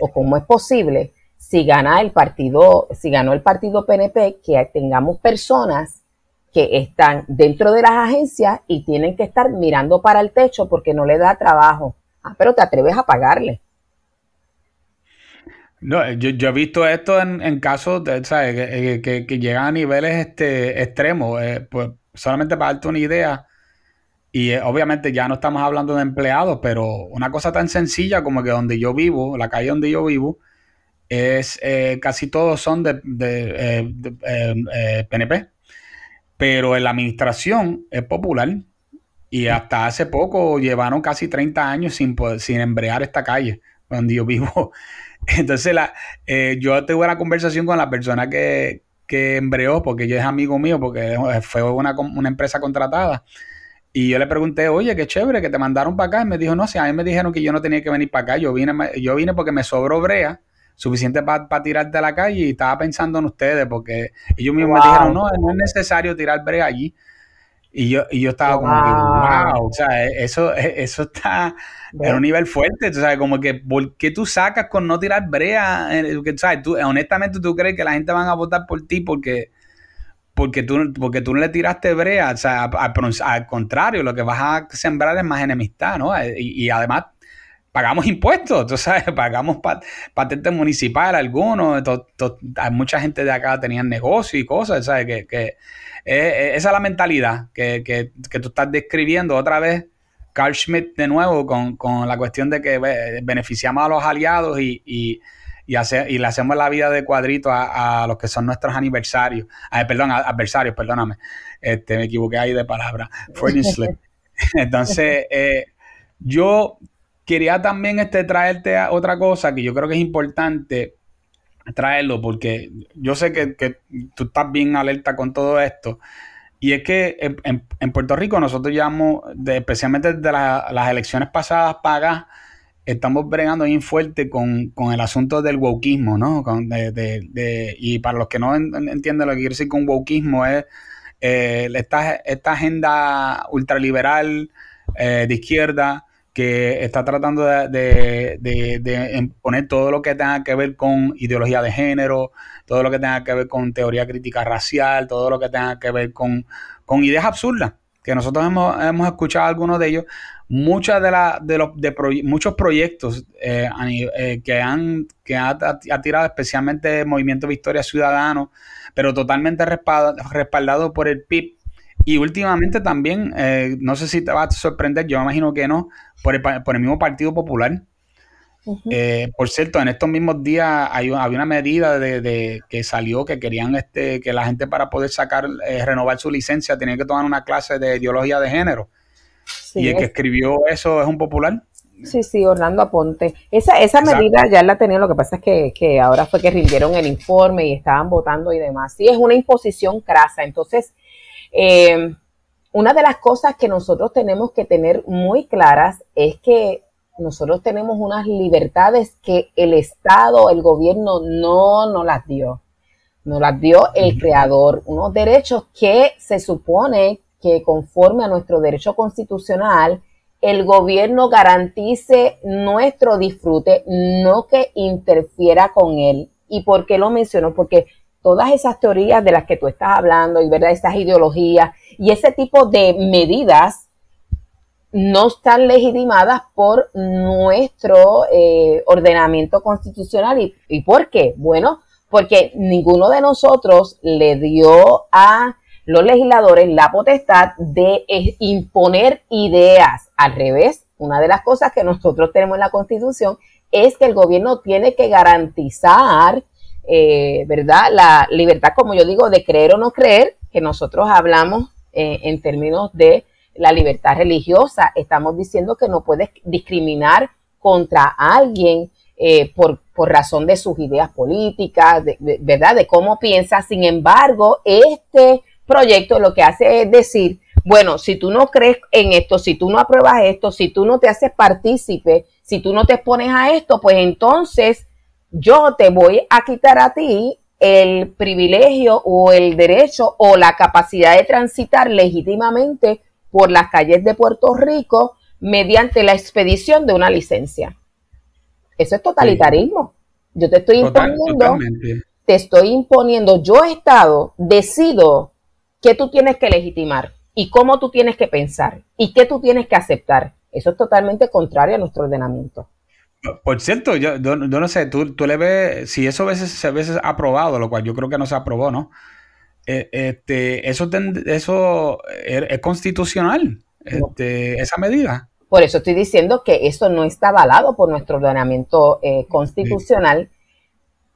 ¿O cómo es posible si gana el partido, si ganó el partido PNP, que tengamos personas que están dentro de las agencias y tienen que estar mirando para el techo porque no le da trabajo. Ah, pero te atreves a pagarle. No, yo, he visto esto en, casos de, ¿sabes? Que, que, llegan a niveles este, extremos. Eh, pues solamente para darte una idea, y eh, obviamente ya no estamos hablando de empleados, pero una cosa tan sencilla como que donde yo vivo, la calle donde yo vivo, es eh, casi todos son de, de PNP pero en la administración es popular y hasta hace poco llevaron casi 30 años sin, sin embrear esta calle donde yo vivo. Entonces la, eh, yo tuve una conversación con la persona que, que embreó, porque ella es amigo mío, porque fue una, una empresa contratada. Y yo le pregunté, oye, qué chévere que te mandaron para acá. Y me dijo, no, si a mí me dijeron que yo no tenía que venir para acá. Yo vine, yo vine porque me sobró brea suficiente para tirarte a la calle y estaba pensando en ustedes porque ellos mismos me dijeron, no, no es necesario tirar brea allí. Y yo, y yo estaba como que, wow, o sea, e, eso, e, eso está en un nivel fuerte, o sea, como que, ¿por qué tú sacas con no tirar brea? ¿sabes? Tú, honestamente, ¿tú crees que la gente van a votar por ti porque, porque, tú, porque tú no le tiraste brea? O sea, al, contrario, lo que vas a sembrar es más enemistad, ¿no? Y, y además, pagamos impuestos, tú sabes, pagamos patentes municipales algunos, hay mucha gente de acá tenían negocio y cosas, ¿sabes? Que, que eh, eh, esa es la mentalidad que, que, que, tú estás describiendo otra vez, Carl Schmitt de nuevo, con, con la cuestión de que beneficiamos a los aliados y, y, y, y le hacemos la vida de cuadrito a, a los que son nuestros aniversarios, perdón, adversarios, perdóname, este, me equivoqué ahí de palabra, Entonces, eh, yo quería también este, traerte otra cosa que yo creo que es importante traerlo porque yo sé que, tú estás bien alerta con todo esto. Y es que en, Puerto Rico nosotros llevamos, especialmente desde las elecciones pasadas pagas, estamos bregando bien fuerte con, el asunto del wokismo, ¿no? y para los que no entienden lo que quiere decir con wokismo es eh, esta, esta agenda ultraliberal eh, de izquierda que está tratando de, de, poner todo lo que tenga que ver con ideología de género, todo lo que tenga que ver con teoría crítica racial, todo lo que tenga que ver con, ideas absurdas, que nosotros hemos, hemos escuchado algunos de ellos, muchas de, de los de muchos proyectos eh, eh, que han que ha, tirado especialmente el Movimiento Victoria Ciudadano, pero totalmente respaldado, por el PIB. Y últimamente también, eh, no sé si te va a sorprender, yo imagino que no, por el, por el mismo Partido Popular. por cierto, en estos mismos días hay, había una medida de, que salió que querían este, que la gente para poder sacar, renovar su licencia tenía que tomar una clase de ideología de género y el que escribió eso es un popular. Sí, sí, Orlando Aponte. Esa, esa medida ya la tenía, lo que pasa es que, ahora fue que rindieron el informe y estaban votando y demás. Sí, es una imposición crasa. Entonces, eh, una de las cosas que nosotros tenemos que tener muy claras es que nosotros tenemos unas libertades que el Estado, el gobierno no nos las dio. Nos las dio el creador, unos derechos que se supone que conforme a nuestro derecho constitucional, el gobierno garantice nuestro disfrute, no que interfiera con él. ¿Y por qué lo menciono? Porque todas esas teorías de las que tú estás hablando y verdad esas ideologías y ese tipo de medidas no están legitimadas por nuestro eh, ordenamiento constitucional. ¿Y, ¿Y por qué? Bueno, porque ninguno de nosotros le dio a los legisladores la potestad de imponer ideas. Al revés, una de las cosas que nosotros tenemos en la Constitución es que el gobierno tiene que garantizar, eh, ¿verdad? La libertad, como yo digo, de creer o no creer, que nosotros hablamos eh, en términos de la libertad religiosa. Estamos diciendo que no puedes discriminar contra alguien eh, por, por, razón de sus ideas políticas, ¿verdad? De cómo piensa. Sin embargo, este proyecto lo que hace es decir, bueno, si tú no crees en esto, si tú no apruebas esto, si tú no te haces partícipe, si tú no te expones a esto, pues entonces yo te voy a quitar a ti el privilegio o el derecho o la capacidad de transitar legítimamente por las calles de Puerto Rico mediante la expedición de una licencia. Eso es totalitarismo. Yo te estoy imponiendo, te estoy imponiendo, yo Estado decido qué tú tienes que legitimar y cómo tú tienes que pensar y qué tú tienes que aceptar. Eso es totalmente contrario a nuestro ordenamiento. Por cierto, yo, no sé, tú, le ves, si eso a veces, a veces aprobado, lo cual yo creo que no se aprobó, ¿no? Eh, este, eso, eso es constitucional, este, esa medida. Por eso estoy diciendo que eso no está avalado por nuestro ordenamiento eh, constitucional,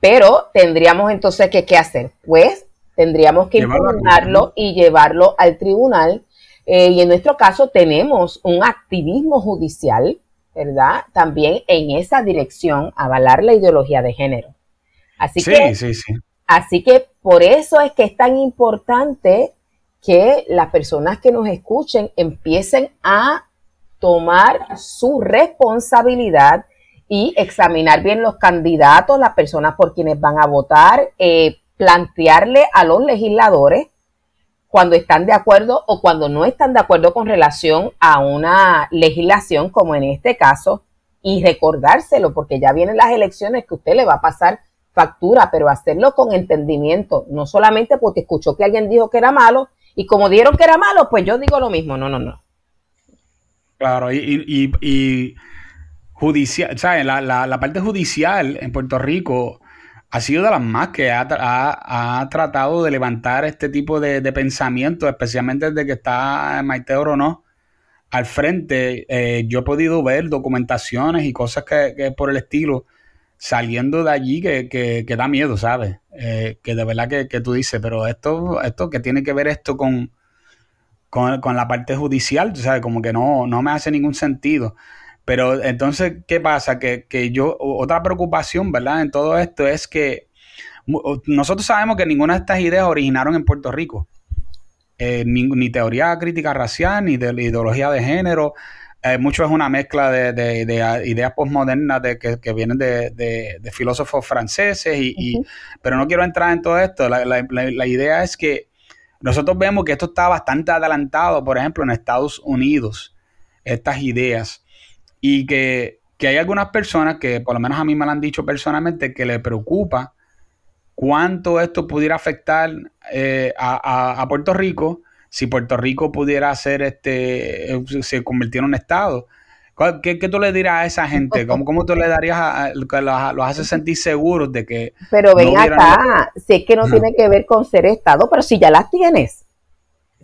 pero tendríamos entonces que, ¿qué hacer? Pues Tendríamos que impugnarlo y llevarlo al tribunal. Eh, y en nuestro caso tenemos un activismo judicial, ¿verdad? También en esa dirección, avalar la ideología de género. Así que, sí, sí. Así que por eso es que es tan importante que las personas que nos escuchen empiecen a tomar su responsabilidad y examinar bien los candidatos, las personas por quienes van a votar, eh, plantearle a los legisladores cuando están de acuerdo o cuando no están de acuerdo con relación a una legislación, como en este caso, y recordárselo, porque ya vienen las elecciones que usted le va a pasar factura, pero hacerlo con entendimiento, no solamente porque escuchó que alguien dijo que era malo, y como dijeron que era malo, pues yo digo lo mismo, no, no, no. Claro, y, y, judicial, ¿sabes? La, la, la parte judicial en Puerto Rico ha sido de las más que ha, tratado de levantar este tipo de, pensamiento, especialmente desde que está Maite no al frente. Eh, yo he podido ver documentaciones y cosas que, por el estilo saliendo de allí que, que, da miedo, ¿sabes? Eh, que de verdad que, tú dices, pero esto, esto que tiene que ver esto con, con, la parte judicial, ¿sabes? Como que no, no me hace ningún sentido. Pero entonces, ¿qué pasa? Que, yo, otra preocupación, ¿verdad? En todo esto es que nosotros sabemos que ninguna de estas ideas originaron en Puerto Rico. Eh, ni, teoría crítica racial, ni de ideología de género. Eh, mucho es una mezcla de, ideas postmodernas de, que, vienen de, filósofos franceses, y, pero no quiero entrar en todo esto. La, la idea es que nosotros vemos que esto está bastante adelantado, por ejemplo, en Estados Unidos, estas ideas. Y que, hay algunas personas que por lo menos a mí me lo han dicho personalmente que le preocupa cuánto esto pudiera afectar eh, a, Puerto Rico si Puerto Rico pudiera ser este se convirtiera en un estado. ¿Qué, ¿Qué, tú le dirás a esa gente? ¿Cómo, cómo tú le darías a, que los, los hace sentir seguros de que... Pero ven acá, sé que no tiene que ver con ser Estado, pero si ya las tienes,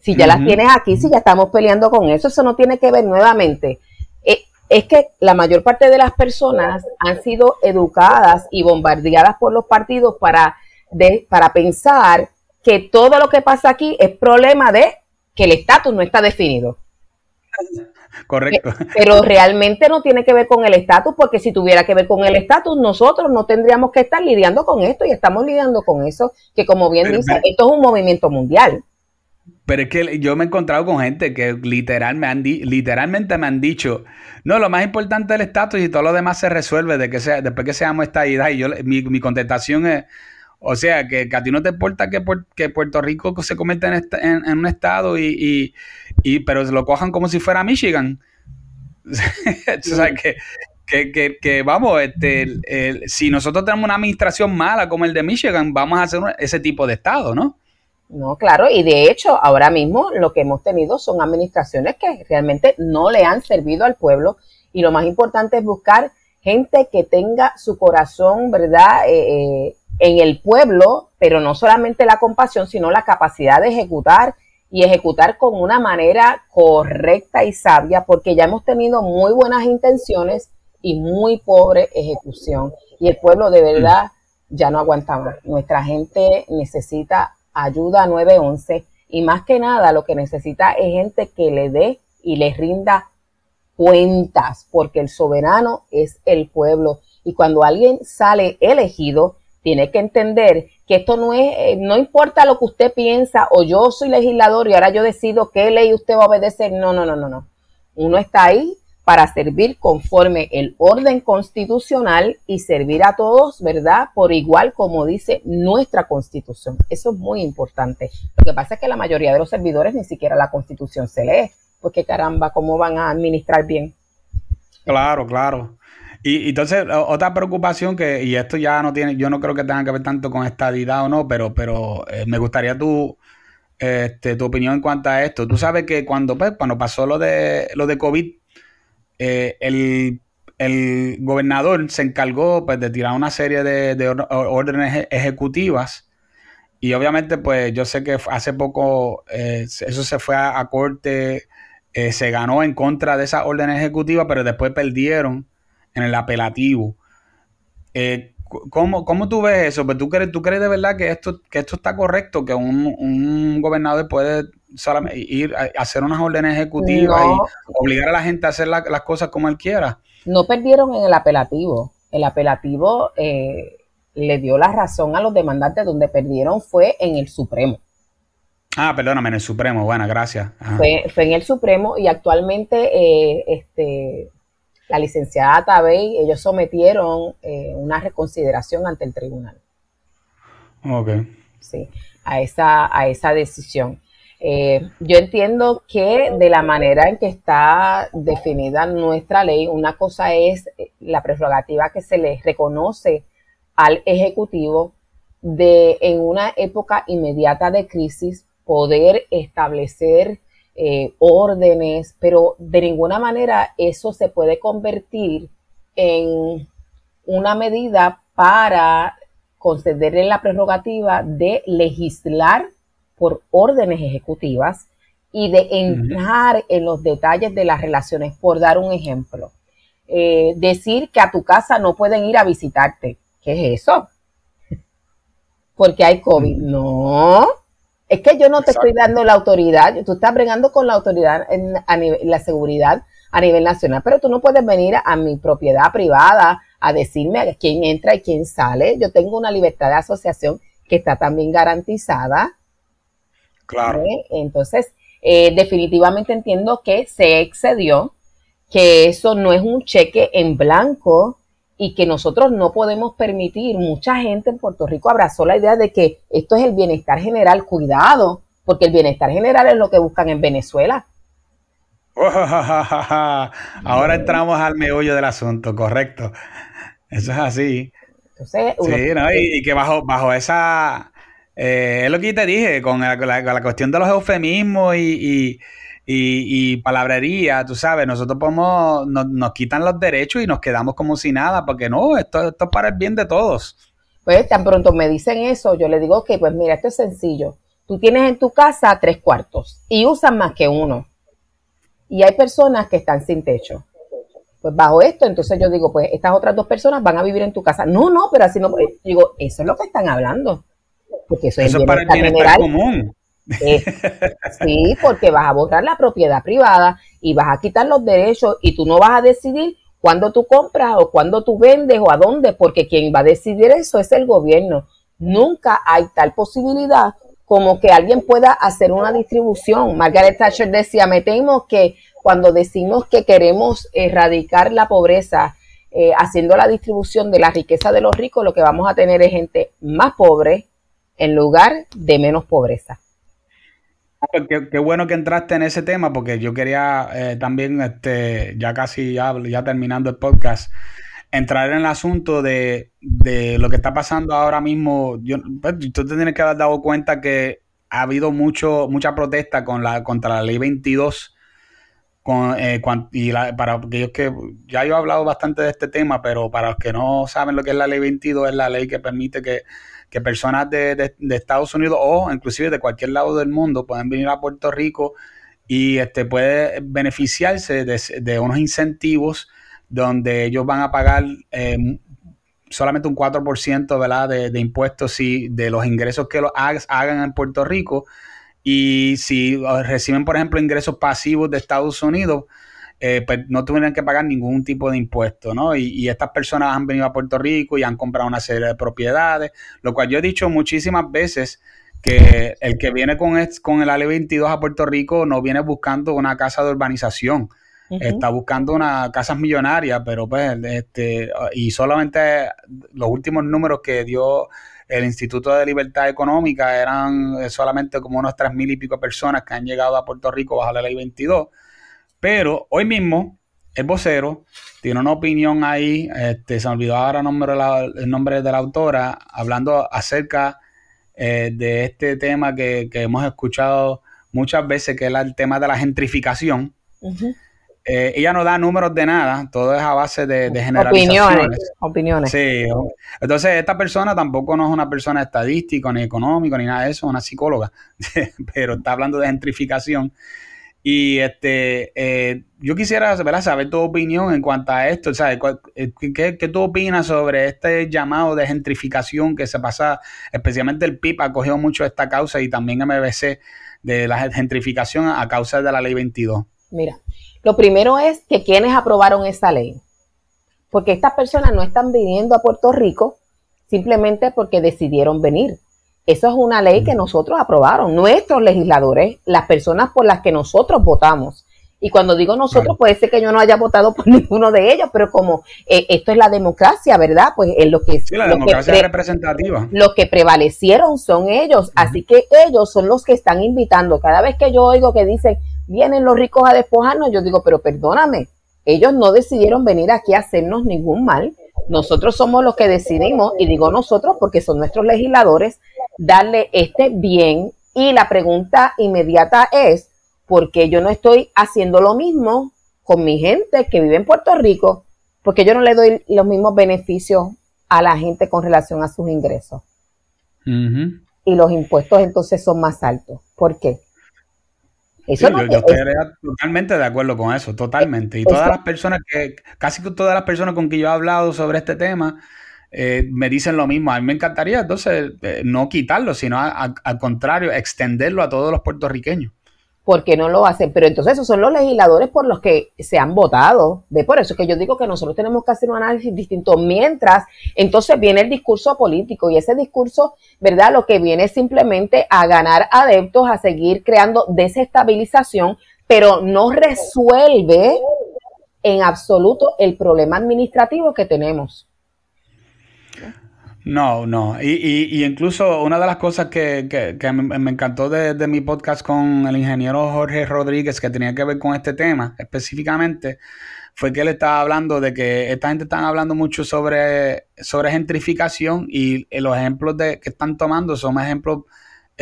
si ya las tienes aquí, si ya estamos peleando con eso, eso no tiene que ver nuevamente. Es que la mayor parte de las personas han sido educadas y bombardeadas por los partidos para, de, para pensar que todo lo que pasa aquí es problema de que el estatus no está definido. Correcto. Pero realmente no tiene que ver con el estatus, porque si tuviera que ver con el estatus, nosotros no tendríamos que estar lidiando con esto y estamos lidiando con eso, que como bien dice, esto es un movimiento mundial. Pero es que yo me he encontrado con gente que literal me han literalmente me han dicho, no, lo más importante es el estatus y todo lo demás se resuelve de que sea, después que seamos esta idea. Y yo, mi, mi contestación es, o sea, que, a ti no te importa que, que Puerto Rico se convierta en, en, un estado y, y, pero lo cojan como si fuera Michigan. o sea, que, que, que, vamos, este, si nosotros tenemos una administración mala como el de Michigan, vamos a hacer ese tipo de estado, ¿no? No, claro, y de hecho, ahora mismo lo que hemos tenido son administraciones que realmente no le han servido al pueblo y lo más importante es buscar gente que tenga su corazón, ¿verdad? Eh, eh en el pueblo, pero no solamente la compasión, sino la capacidad de ejecutar y ejecutar con una manera correcta y sabia, porque ya hemos tenido muy buenas intenciones y muy pobre ejecución. Y el pueblo de verdad ya no aguanta. Nuestra gente necesita ayuda 911 y más que nada lo que necesita es gente que le dé y le rinda cuentas, porque el soberano es el pueblo. Y cuando alguien sale elegido, tiene que entender que esto no es, eh, no importa lo que usted piensa o yo soy legislador y ahora yo decido qué ley usted va a obedecer. No, no, no, no, no. Uno está ahí para servir conforme el orden constitucional y servir a todos, ¿verdad? Por igual como dice nuestra constitución. Eso es muy importante. Lo que pasa es que la mayoría de los servidores ni siquiera la constitución se lee. Porque caramba, ¿cómo van a administrar bien? Claro, claro. Y, entonces, otra preocupación que, y esto ya no tiene, yo no creo que tenga que ver tanto con estadidad o no, pero, pero eh, me gustaría tu, este, tu opinión en cuanto a esto. Tú sabes que cuando, pues, cuando pasó lo de, lo de COVID, eh, el, gobernador se encargó pues, de tirar una serie de, órdenes ejecutivas. Y obviamente, pues yo sé que hace poco eh, eso se fue a, corte, se ganó en contra de esas órdenes ejecutivas, pero después perdieron en el apelativo. Eh, ¿cómo, ¿cómo, tú ves eso? Pues, ¿tú, crees, ¿Tú crees de verdad que esto, que esto está correcto? Que un, gobernador puede ir a hacer unas órdenes ejecutivas y obligar a la gente a hacer las cosas como él quiera. No perdieron en el apelativo. El apelativo eh, le dio la razón a los demandantes, donde perdieron fue en el Supremo. Ah, perdóname, en el Supremo, bueno, gracias. Fue, fue, en el Supremo y actualmente eh, este, la licenciada Tabey, ellos sometieron eh, una reconsideración ante el tribunal. Ok. Sí, a esa, a esa decisión. Eh, yo entiendo que de la manera en que está definida nuestra ley, una cosa es eh, la prerrogativa que se le reconoce al Ejecutivo de en una época inmediata de crisis poder establecer eh, órdenes, pero de ninguna manera eso se puede convertir en una medida para concederle la prerrogativa de legislar por órdenes ejecutivas y de entrar en los detalles de las relaciones. Por dar un ejemplo, eh, decir que a tu casa no pueden ir a visitarte. ¿Qué es eso? Porque hay COVID. No, es que yo no te estoy dando la autoridad, tú estás bregando con la autoridad en a la seguridad a nivel nacional, pero tú no puedes venir a, mi propiedad privada a decirme quién entra y quién sale. Yo tengo una libertad de asociación que está también garantizada. Claro. ¿Eh? Entonces, eh, definitivamente entiendo que se excedió, que eso no es un cheque en blanco, y que nosotros no podemos permitir, mucha gente en Puerto Rico abrazó la idea de que esto es el bienestar general, cuidado, porque el bienestar general es lo que buscan en Venezuela. Ahora entramos al meollo del asunto, correcto. Eso es así. sí, ¿no? y, que bajo, bajo esa... Eh, es lo que te dije, con la, cuestión de los eufemismos y, y, palabrería, tú sabes, nosotros podemos, nos, quitan los derechos y nos quedamos como si nada, porque no, esto, esto es para el bien de todos. Pues tan pronto me dicen eso, yo le digo que, pues mira, esto es sencillo. Tú tienes en tu casa tres cuartos y usan más que uno. Y hay personas que están sin techo pues bajo esto, entonces yo digo, pues estas otras dos personas van a vivir en tu casa. No, no, pero así no, digo, eso es lo que están hablando. Porque eso, es, para el bienestar común. sí, porque vas a borrar la propiedad privada y vas a quitar los derechos y tú no vas a decidir cuándo tú compras o cuándo tú vendes o a dónde, porque quien va a decidir eso es el gobierno. Nunca hay tal posibilidad como que alguien pueda hacer una distribución. Margaret Thatcher decía, me temo que cuando decimos que queremos erradicar la pobreza, eh, haciendo la distribución de la riqueza de los ricos, lo que vamos a tener es gente más pobre en lugar de menos pobreza. Ah, pues qué, bueno que entraste en ese tema porque yo quería eh, también, este, ya casi ya, terminando el podcast, entrar en el asunto de, lo que está pasando ahora mismo. Pues, tú te tienes que haber dado cuenta que ha habido mucho, mucha protesta con la, contra la ley 22 eh, y para aquellos que ya yo he hablado bastante de este tema, pero para los que no saben lo que es la ley 22, es la ley que permite que, personas de, Estados Unidos o inclusive de cualquier lado del mundo puedan venir a Puerto Rico y este puede beneficiarse de, unos incentivos donde ellos van a pagar eh, solamente un 4% ¿verdad? De, de impuestos si, de los ingresos que los hagan en Puerto Rico y si uh, reciben, por ejemplo, ingresos pasivos de Estados Unidos, eh, pues no tuvieran que pagar ningún tipo de impuesto, ¿no? Y, estas personas han venido a Puerto Rico y han comprado una serie de propiedades, lo cual yo he dicho muchísimas veces que el que viene con, con el Ale 22 a Puerto Rico no viene buscando una casa de urbanización, está buscando una casa millonaria, pero pues, este, y solamente los últimos números que dio el Instituto de Libertad Económica eran solamente como unos tres mil y pico personas que han llegado a Puerto Rico bajo la ley 22. Pero hoy mismo el vocero tiene una opinión ahí, este, se me olvidó ahora el nombre, el nombre de la autora, hablando acerca eh, de este tema que, hemos escuchado muchas veces, que es el tema de la gentrificación. Eh, ella no da números de nada, todo es a base de, de generalizaciones. Opiniones, Sí, entonces esta persona tampoco no es una persona estadística, ni económico, ni nada de eso, es una psicóloga, pero está hablando de gentrificación. Y este, eh, yo quisiera saber tu opinión en cuanto a esto, ¿sabes? Eh, ¿Qué, ¿Qué, tú opinas sobre este llamado de gentrificación que se pasa, especialmente el PIB ha cogido mucho esta causa y también MBC de la gentrificación a causa de la ley 22? Mira, lo primero es que quienes aprobaron esa ley. Porque estas personas no están viniendo a Puerto Rico simplemente porque decidieron venir. Eso es una ley que nosotros aprobaron, nuestros legisladores, las personas por las que nosotros votamos. Y cuando digo nosotros, puede ser que yo no haya votado por ninguno de ellos, pero como eh, esto es la democracia, ¿verdad? Pues es lo que... Sí, la democracia representativa. Los que prevalecieron son ellos, así que ellos son los que están invitando. Cada vez que yo oigo que dicen, vienen los ricos a despojarnos, yo digo, pero perdóname, ellos no decidieron venir aquí a hacernos ningún mal. Nosotros somos los que decidimos, y digo nosotros porque son nuestros legisladores, darle este bien. Y la pregunta inmediata es, ¿por qué yo no estoy haciendo lo mismo con mi gente que vive en Puerto Rico? Porque yo no le doy los mismos beneficios a la gente con relación a sus ingresos. Y los impuestos entonces son más altos. ¿Por qué? Yo, estoy totalmente de acuerdo con eso, totalmente. Y todas las personas que, casi todas las personas con que yo he hablado sobre este tema, eh, me dicen lo mismo. A mí me encantaría entonces eh, no quitarlo, sino al contrario, extenderlo a todos los puertorriqueños porque no lo hacen. Pero entonces esos son los legisladores por los que se han votado. De por eso que yo digo que nosotros tenemos que hacer un análisis distinto. Mientras, entonces viene el discurso político y ese discurso, ¿verdad? Lo que viene es simplemente a ganar adeptos, a seguir creando desestabilización, pero no resuelve en absoluto el problema administrativo que tenemos. No, no. Y, y, incluso una de las cosas que, que, me, encantó de, de, mi podcast con el ingeniero Jorge Rodríguez, que tenía que ver con este tema específicamente, fue que él estaba hablando de que esta gente está hablando mucho sobre, sobre gentrificación y los ejemplos de, que están tomando son ejemplos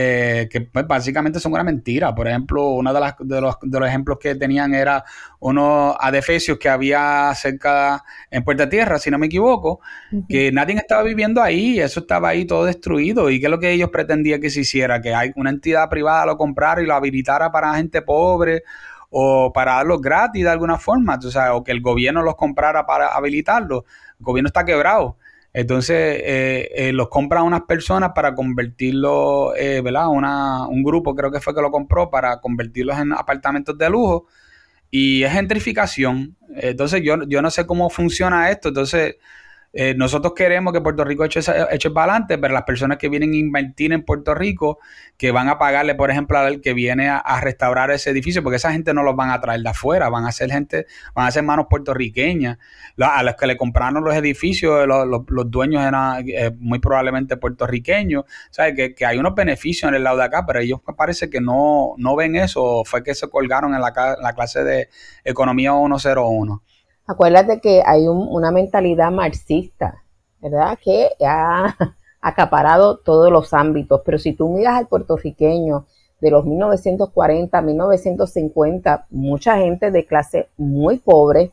eh, que pues, básicamente son una mentira. Por ejemplo, uno de, las, de, los, de los ejemplos que tenían era unos adefesios que había cerca en Puerta Tierra, si no me equivoco, que nadie estaba viviendo ahí, eso estaba ahí todo destruido. ¿Y qué es lo que ellos pretendían que se hiciera? Que hay una entidad privada lo comprara y lo habilitara para gente pobre o para darlos gratis de alguna forma, o que el gobierno los comprara para habilitarlo. El gobierno está quebrado. Entonces, eh, eh, los compran unas personas para convertirlo, eh, ¿verdad? Una, un grupo creo que fue que lo compró para convertirlos en apartamentos de lujo. Y es gentrificación. Entonces, yo, yo no sé cómo funciona esto. Entonces, eh, nosotros queremos que Puerto Rico eche, eche para adelante, pero las personas que vienen a invertir en Puerto Rico, que van a pagarle, por ejemplo, al que viene a, restaurar ese edificio, porque esa gente no los van a traer de afuera, van a ser gente, van a ser manos puertorriqueñas. a los que le compraron los edificios, los, dueños eran eh, muy probablemente puertorriqueños. ¿Sabes? Que, que, hay unos beneficios en el lado de acá, pero ellos parece que no, no ven eso, fue que se colgaron en la, la clase de Economía 101. Acuérdate que hay una mentalidad marxista, ¿verdad? Que ha acaparado todos los ámbitos. Pero si tú miras al puertorriqueño de los 1940, 1950, mucha gente de clase muy pobre,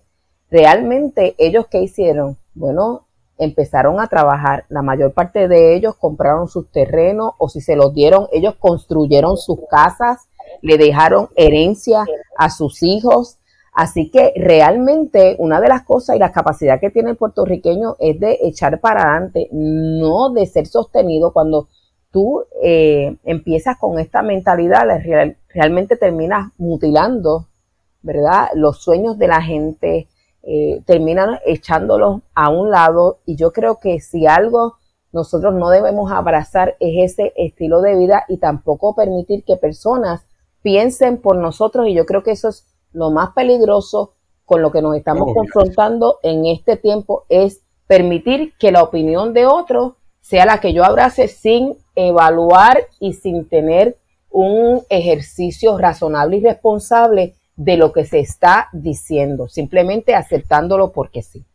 realmente ellos qué hicieron? Bueno, empezaron a trabajar. La mayor parte de ellos compraron sus terrenos o si se los dieron, ellos construyeron sus casas, le dejaron herencia a sus hijos Así que realmente una de las cosas y la capacidad que tiene el puertorriqueño es de echar para adelante, no de ser sostenido. Cuando tú eh, empiezas con esta mentalidad, realmente terminas mutilando, ¿verdad? Los sueños de la gente, eh, terminan echándolos a un lado. Y yo creo que si algo nosotros no debemos abrazar es ese estilo de vida y tampoco permitir que personas piensen por nosotros. Y yo creo que eso es lo más peligroso con lo que nos estamos confrontando en este tiempo es permitir que la opinión de otro sea la que yo abrace sin evaluar y sin tener un ejercicio razonable y responsable de lo que se está diciendo, simplemente aceptándolo porque sí.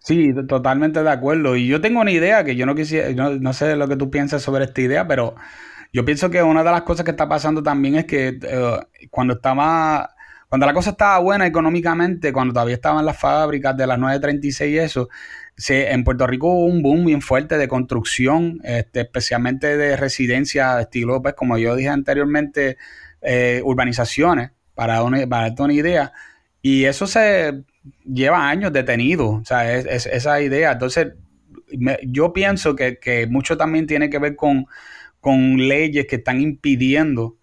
Sí, totalmente de acuerdo. Y yo tengo una idea que yo no quisiera, no, sé lo que tú piensas sobre esta idea, pero yo pienso que una de las cosas que está pasando también es que eh, cuando estaba cuando la cosa estaba buena económicamente, cuando todavía estaban las fábricas de las 936 y eso, se, en Puerto Rico hubo un boom bien fuerte de construcción, este, especialmente de residencia de estilo, pues como yo dije anteriormente, eh, urbanizaciones, para, para darte una idea. Y eso se lleva años detenido, o sea, es, esa idea. Entonces, yo pienso que, que, mucho también tiene que ver con, con leyes que están impidiendo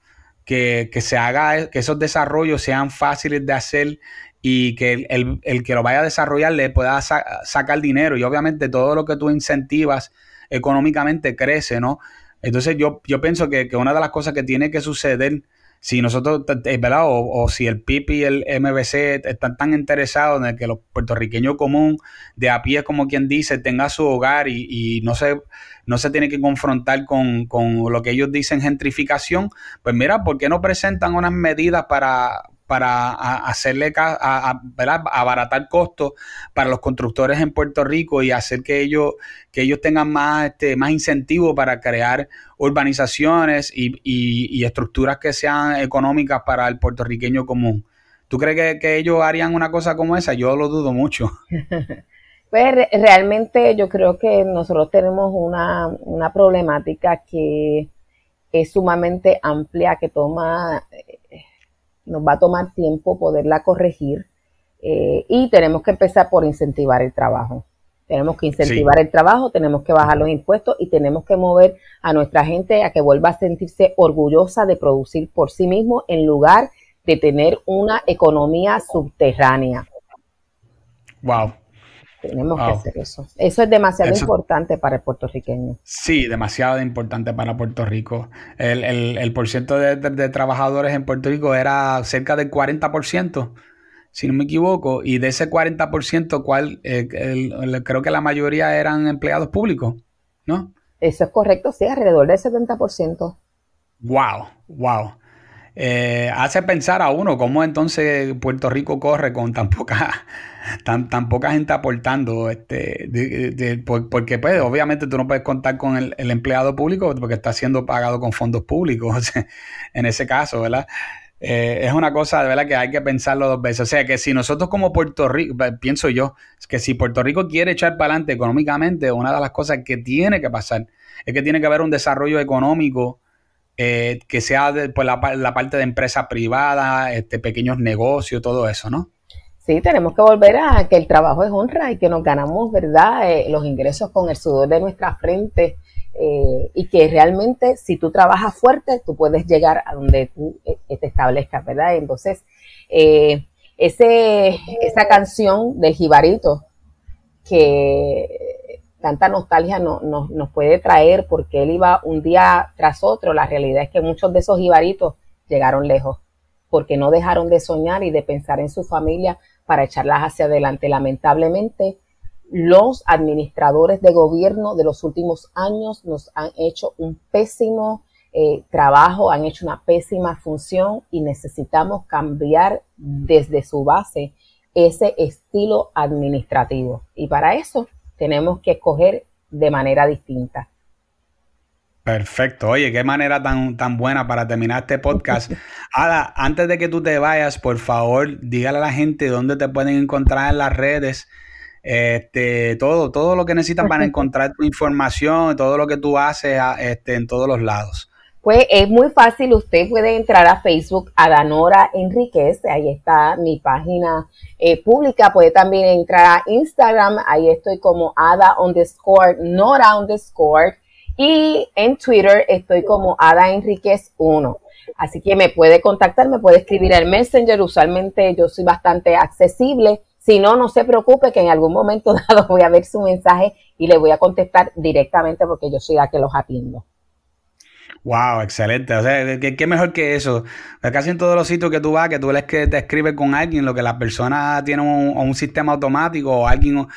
que, se haga, que esos desarrollos sean fáciles de hacer y que el, que lo vaya a desarrollar le pueda sacar dinero. Y obviamente todo lo que tú incentivas económicamente crece, ¿no? Entonces yo, yo pienso que, que una de las cosas que tiene que suceder si nosotros, eh, ¿verdad? O, si el PIB y el MBC están tan interesados en que los puertorriqueños común de a pie, como quien dice, tenga su hogar y, no, se, no se tiene que confrontar con, con, lo que ellos dicen gentrificación, pues mira, ¿por qué no presentan unas medidas para, para hacerle a, abaratar costos para los constructores en Puerto Rico y hacer que ellos, que ellos tengan más, este, más incentivo para crear urbanizaciones y, estructuras que sean económicas para el puertorriqueño común. ¿Tú crees que, ellos harían una cosa como esa? Yo lo dudo mucho. Pues realmente yo creo que nosotros tenemos una, una problemática que es sumamente amplia, que toma nos va a tomar tiempo poderla corregir eh, y tenemos que empezar por incentivar el trabajo. Tenemos que incentivar el trabajo, tenemos que bajar los impuestos y tenemos que mover a nuestra gente a que vuelva a sentirse orgullosa de producir por sí mismo en lugar de tener una economía subterránea. Wow, tenemos que hacer eso. Eso es demasiado importante para el puertorriqueño. Sí, demasiado importante para Puerto Rico. El, el, el porcentaje de, trabajadores en Puerto Rico era cerca del 40%. si no me equivoco, y de ese 40%, ¿cuál, eh, creo que la mayoría eran empleados públicos, ¿no? Eso es correcto, sí, alrededor del 70%. Wow, wow. Eh, hace pensar a uno cómo entonces Puerto Rico corre con tan poca, tan, tan poca gente aportando, este, porque pues obviamente tú no puedes contar con el, empleado público porque está siendo pagado con fondos públicos, en ese caso, ¿verdad? Eh, es una cosa de verdad que hay que pensarlo dos veces. O sea, que si nosotros como Puerto Rico, pienso yo, que si Puerto Rico quiere echar para adelante económicamente, una de las cosas que tiene que pasar es que tiene que haber un desarrollo económico eh, que sea de, pues, la, parte de empresa privada, este, pequeños negocios, todo eso, ¿no? Sí, tenemos que volver a que el trabajo es honra y que nos ganamos, ¿verdad? Eh, los ingresos con el sudor de nuestra frente eh, y que realmente si tú trabajas fuerte, tú puedes llegar a donde tú te establezcas, ¿verdad? Entonces, ese, esa canción del jibarito que tanta nostalgia no, nos puede traer porque él iba un día tras otro, la realidad es que muchos de esos jibaritos llegaron lejos porque no dejaron de soñar y de pensar en su familia para echarlas hacia adelante. Lamentablemente, los administradores de gobierno de los últimos años nos han hecho un pésimo eh, trabajo, han hecho una pésima función y necesitamos cambiar desde su base ese estilo administrativo. Y para eso tenemos que escoger de manera distinta. Perfecto. Oye, qué manera tan, tan buena para terminar este podcast. Ada, antes de que tú te vayas, por favor, dígale a la gente dónde te pueden encontrar en las redes este, todo, todo lo que necesitan para encontrar tu información, todo lo que tú haces este, en todos los lados. Pues es muy fácil, usted puede entrar a Facebook, Adanora Enríquez, ahí está mi página eh, pública, puede también entrar a Instagram, ahí estoy como Ada underscore, Nora underscore, y en Twitter estoy como Ada Enríquez 1. Así que me puede contactar, me puede escribir al Messenger, usualmente yo soy bastante accesible si no, no se preocupe que en algún momento dado voy a ver su mensaje y le voy a contestar directamente porque yo soy la que los atiendo. Wow, excelente. O sea, ¿qué, mejor que eso? Casi en todos los sitios que tú vas, que tú lees que te escribes con alguien, lo que la persona tiene un, sistema automático o alguien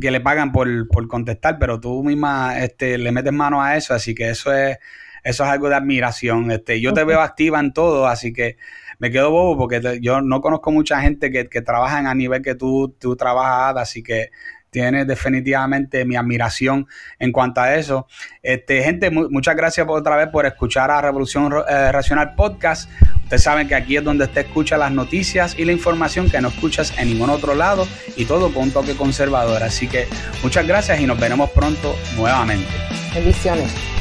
que le pagan por, contestar, pero tú misma este, le metes mano a eso, así que eso es, eso es algo de admiración. Este, yo te veo activa en todo, así que me quedo bobo porque yo no conozco mucha gente que, que trabajan a nivel que tú, tú trabajas, así que tienes definitivamente mi admiración en cuanto a eso. Este, gente, muchas gracias por otra vez por escuchar a Revolución eh, Racional Podcast. Ustedes saben que aquí es donde usted escucha las noticias y la información que no escuchas en ningún otro lado y todo con un toque conservador. Así que muchas gracias y nos veremos pronto nuevamente. Bendiciones.